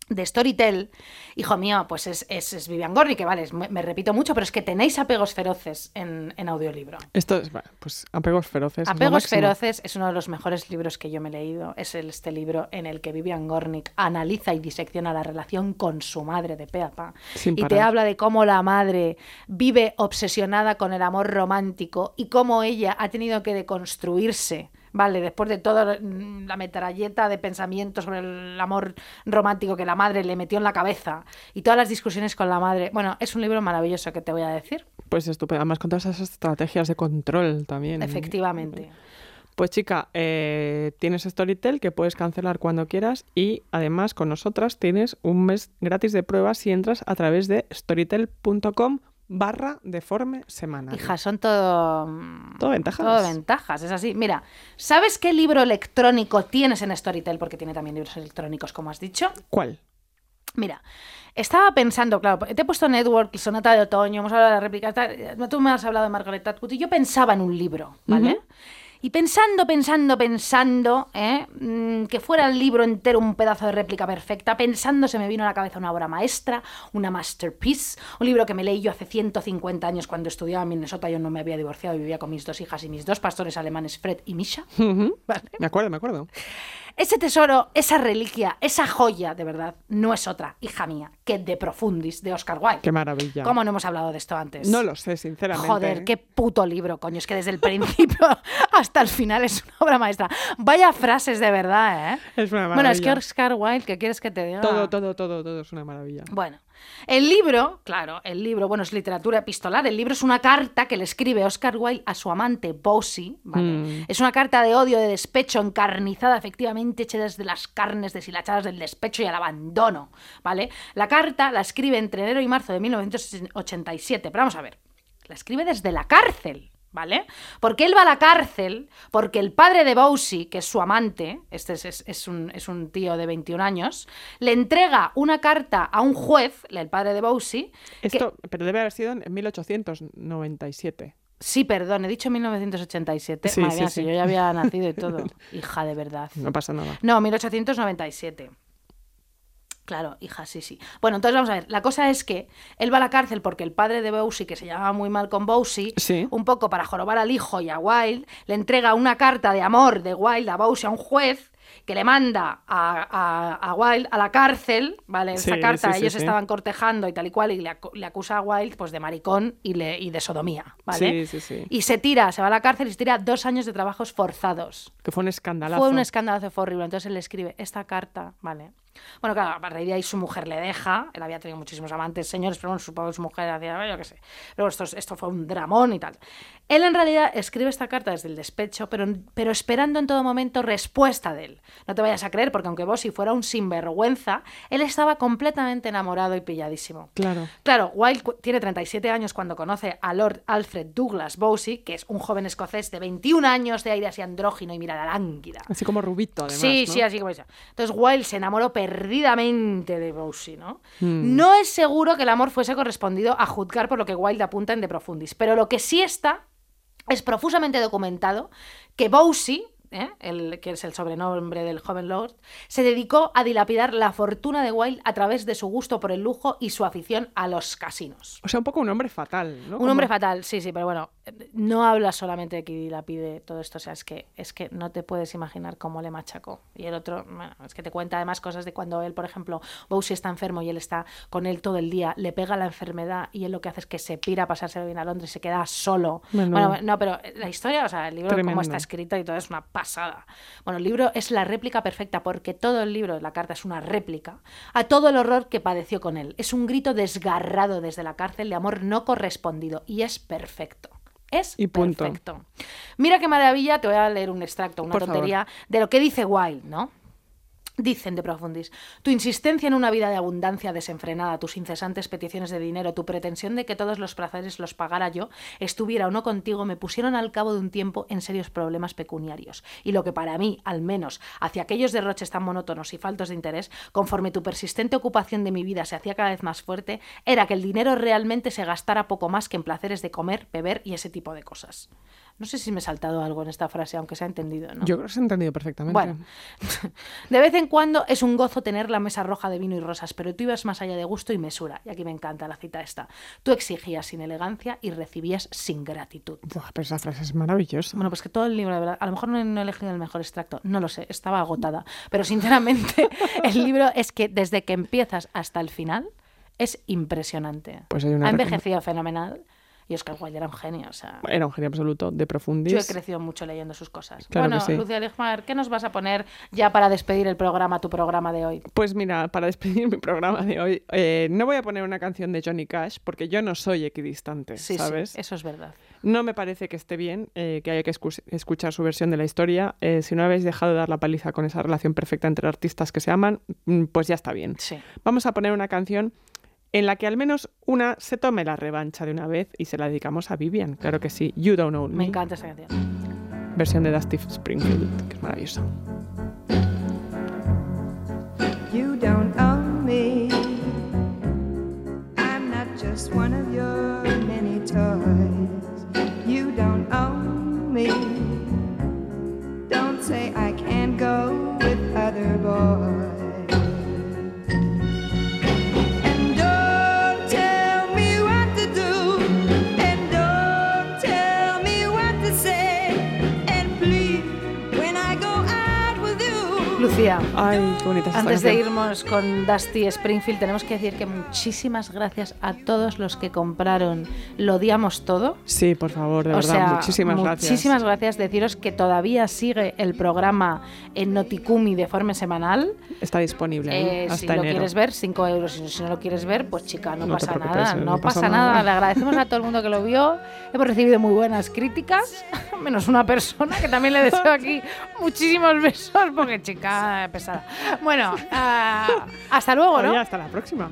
de Storytel, hijo mío, pues es, es, es Vivian Gorni, que vale, es- me, me repito mucho, pero es que tenéis apegos feroces en, en audiolibro. Esto es, pues apegos feroces. Apegos feroces es uno de los mejores libros que yo me he leído. Es el- este libro en el que Vivian Gornick analiza y disecciona la relación con su madre de pe a pa. Sin y te habla de cómo la madre vive obsesionada con el amor romántico y cómo ella ha tenido que deconstruirse. Vale, después de toda mm, la metralleta de pensamientos sobre el amor romántico que la madre le metió en la cabeza y todas las discusiones con la madre. Bueno, es un libro maravilloso que te voy a decir. Pues estupendo. Además, con todas esas estrategias de control también. Efectivamente. Pues chica, eh, tienes Storytel que puedes cancelar cuando quieras y además con nosotras tienes un mes gratis de pruebas si entras a través de storytel.com barra deforme semanal. Hija, son todo. mm, Todo ventajas. Todo ventajas, es así. Mira, ¿sabes qué libro electrónico tienes en Storytel? Porque tiene también libros electrónicos, como has dicho. ¿Cuál? Mira, estaba pensando, claro, te he puesto Network y Sonata de Otoño, hemos hablado de la réplica, tú me has hablado de Margaret Atwood y yo pensaba en un libro, ¿vale? Y pensando, pensando, pensando, ¿eh? Mm, que fuera el libro entero un pedazo de réplica perfecta, pensando se me vino a la cabeza una obra maestra, una masterpiece, un libro que me leí yo hace 150 años cuando estudiaba en Minnesota, yo no me había divorciado y vivía con mis dos hijas y mis dos pastores alemanes, Fred y Misha. Me acuerdo, me acuerdo. Ese tesoro, esa reliquia, esa joya, de verdad, no es otra, hija mía, que De Profundis, de Oscar Wilde. Qué maravilla. ¿Cómo no hemos hablado de esto antes? No lo sé, sinceramente. Joder, qué puto libro, coño. Es que desde el principio hasta el final es una obra maestra. Vaya frases de verdad, ¿eh? Es una Bueno, es que maravilla. Oscar Wilde, ¿qué quieres que te diga? Todo, todo, todo, todo es una maravilla. Bueno, el libro, claro, el libro, bueno, es literatura epistolar. El libro es una carta que le escribe Oscar Wilde a su amante Bosie, ¿vale? Mm. Es una carta de odio, de despecho, encarnizada, efectivamente, hecha desde las carnes deshilachadas del despecho y el abandono, ¿vale? La carta la escribe entre enero y marzo de 1987, pero vamos a ver, la escribe desde la cárcel. ¿Vale? Porque él va a la cárcel, porque el padre de Bosie, que es su amante, este es, es- es un, es un tío de 21 años, le entrega una carta a un juez, el padre de que- Esto, pero debe haber sido en 1897. Sí, perdón, he dicho 1987. Sí, Madre sí, mía, sí. si yo ya había nacido y todo. Hija de verdad. No pasa nada. No, 1897. Claro, hija, sí, sí. Bueno, entonces vamos a ver. La cosa es que él va a la cárcel porque el padre de Bosie, que se llamaba muy mal con Bosie, Sí. un poco para jorobar al hijo y a Wilde, le entrega una carta de amor de Wilde a Bosie a un juez que le manda a, a, a Wilde a la cárcel, ¿vale? Esa Sí, carta, sí, ellos estaban cortejando y tal y cual, y le, acu- le acusa a Wilde pues, de maricón y, le, y de sodomía, ¿vale? Sí, sí, sí. Y se tira, se va a la cárcel y se tira dos años de trabajos forzados. Que fue un escandalazo. Fue un escándalo, fue horrible. Entonces él le escribe esta carta, ¿vale? Bueno, claro, a partir de ahí su mujer le deja. Él había tenido muchísimos amantes, señores, pero bueno, supongo que su mujer hacía, yo qué sé. Pero esto, es- esto fue un dramón y tal. Él en realidad escribe esta carta desde el despecho, pero, pero esperando en todo momento respuesta de él. No te vayas a creer, porque aunque Bossy fuera un sinvergüenza, él estaba completamente enamorado y pilladísimo. Claro. Claro, Wilde tiene 37 años cuando conoce a Lord Alfred Douglas Bossy, que es un joven escocés de 21 años de aire así andrógino y mirada lánguida. Así como rubito, además. Sí, ¿no? sí, así como eso. Entonces Wilde se enamoró perdidamente de Bossy, ¿no? Hmm. No es seguro que el amor fuese correspondido a juzgar por lo que Wilde apunta en De Profundis, pero lo que sí está es profusamente documentado que Bossy, ¿eh? el, que es el sobrenombre del joven Lord, se dedicó a dilapidar la fortuna de Wilde a través de su gusto por el lujo y su afición a los casinos. O sea, un poco un hombre fatal, ¿no? Un Como- hombre fatal, sí, sí, pero bueno, no habla solamente de que dilapide todo esto, o sea, es que, es que no te puedes imaginar cómo le machacó. Y el otro, bueno, es que te cuenta además cosas de cuando él, por ejemplo, Bowsy está enfermo y él está con él todo el día, le pega la enfermedad y él lo que hace es que se pira a pasárselo bien a Londres y se queda solo. Bueno, no, pero la historia, o sea, el libro Tremendo. como está escrito y todo es una pasada. Bueno, el libro es la réplica perfecta porque todo el libro, la carta, es una réplica a todo el horror que padeció con él. Es un grito desgarrado desde la cárcel de amor no correspondido y es perfecto. Es Y punto. perfecto. Mira qué maravilla, te voy a leer un extracto, una Por favor. tontería de lo que dice Wilde, ¿no? Dicen de Profundis, tu insistencia en una vida de abundancia desenfrenada, tus incesantes peticiones de dinero, tu pretensión de que todos los placeres los pagara yo, estuviera o no contigo, me pusieron al cabo de un tiempo en serios problemas pecuniarios. Y lo que para mí, al menos, hacia aquellos derroches tan monótonos y faltos de interés, conforme tu persistente ocupación de mi vida se hacía cada vez más fuerte, era que el dinero realmente se gastara poco más que en placeres de comer, beber y ese tipo de cosas. No sé si me he saltado algo en esta frase, aunque se ha entendido, ¿no? Yo creo que se ha entendido perfectamente. Bueno, de vez en cuando es un gozo tener la mesa roja de vino y rosas, pero tú ibas más allá de gusto y mesura. Y aquí me encanta la cita esta. Tú exigías sin elegancia y recibías sin gratitud. Buah, pero esa frase es maravillosa. Bueno, pues que todo el libro, de verdad, a lo mejor no he, no he elegido el mejor extracto, no lo sé, estaba agotada. Pero sinceramente, el libro es que desde que empiezas hasta el final es impresionante. Pues hay una ha envejecido fenomenal y Oscar Wilde era un genio, o sea... Era un genio absoluto de profundis. Yo he crecido mucho leyendo sus cosas. Claro bueno, que sí. Lucía Ligmar, ¿qué nos vas a poner ya para despedir el programa, tu programa de hoy? Pues mira, para despedir mi programa de hoy, eh, no voy a poner una canción de Johnny Cash porque yo no soy equidistante, Sí, ¿sabes? sí, eso es verdad. No me parece que esté bien eh, que haya que escu- escuchar su versión de la historia. Eh, si no habéis dejado de dar la paliza con esa relación perfecta entre artistas que se aman, mm, pues ya está bien. Sí. Vamos a poner una canción en la que al menos una se tome la revancha de una vez y se la dedicamos a Vivian. Claro que sí. You Don't Know Me. Me encanta esa canción. Versión de Dusty Springfield, que es maravillosa. You don't own me. I'm not just one of Ay, qué bonita antes de irnos con Dusty Springfield, tenemos que decir que muchísimas gracias a todos los que compraron Lo Odiamos Todo. Sí, por favor, de o verdad, sea, muchísimas gracias. Muchísimas gracias. Deciros que todavía sigue el programa en Noticumi de forma semanal. Está disponible Eh, hasta si lo enero. quieres ver, 5 euros. Si no lo quieres ver, pues chica, no, No pasa nada. eh, No, no pasa, pasa nada. nada. Le agradecemos a todo el mundo que lo vio. Hemos recibido muy buenas críticas, menos una persona que también le deseo aquí muchísimos besos, porque chica pesada. Bueno, ah, hasta luego, ¿no? Oye, hasta la próxima.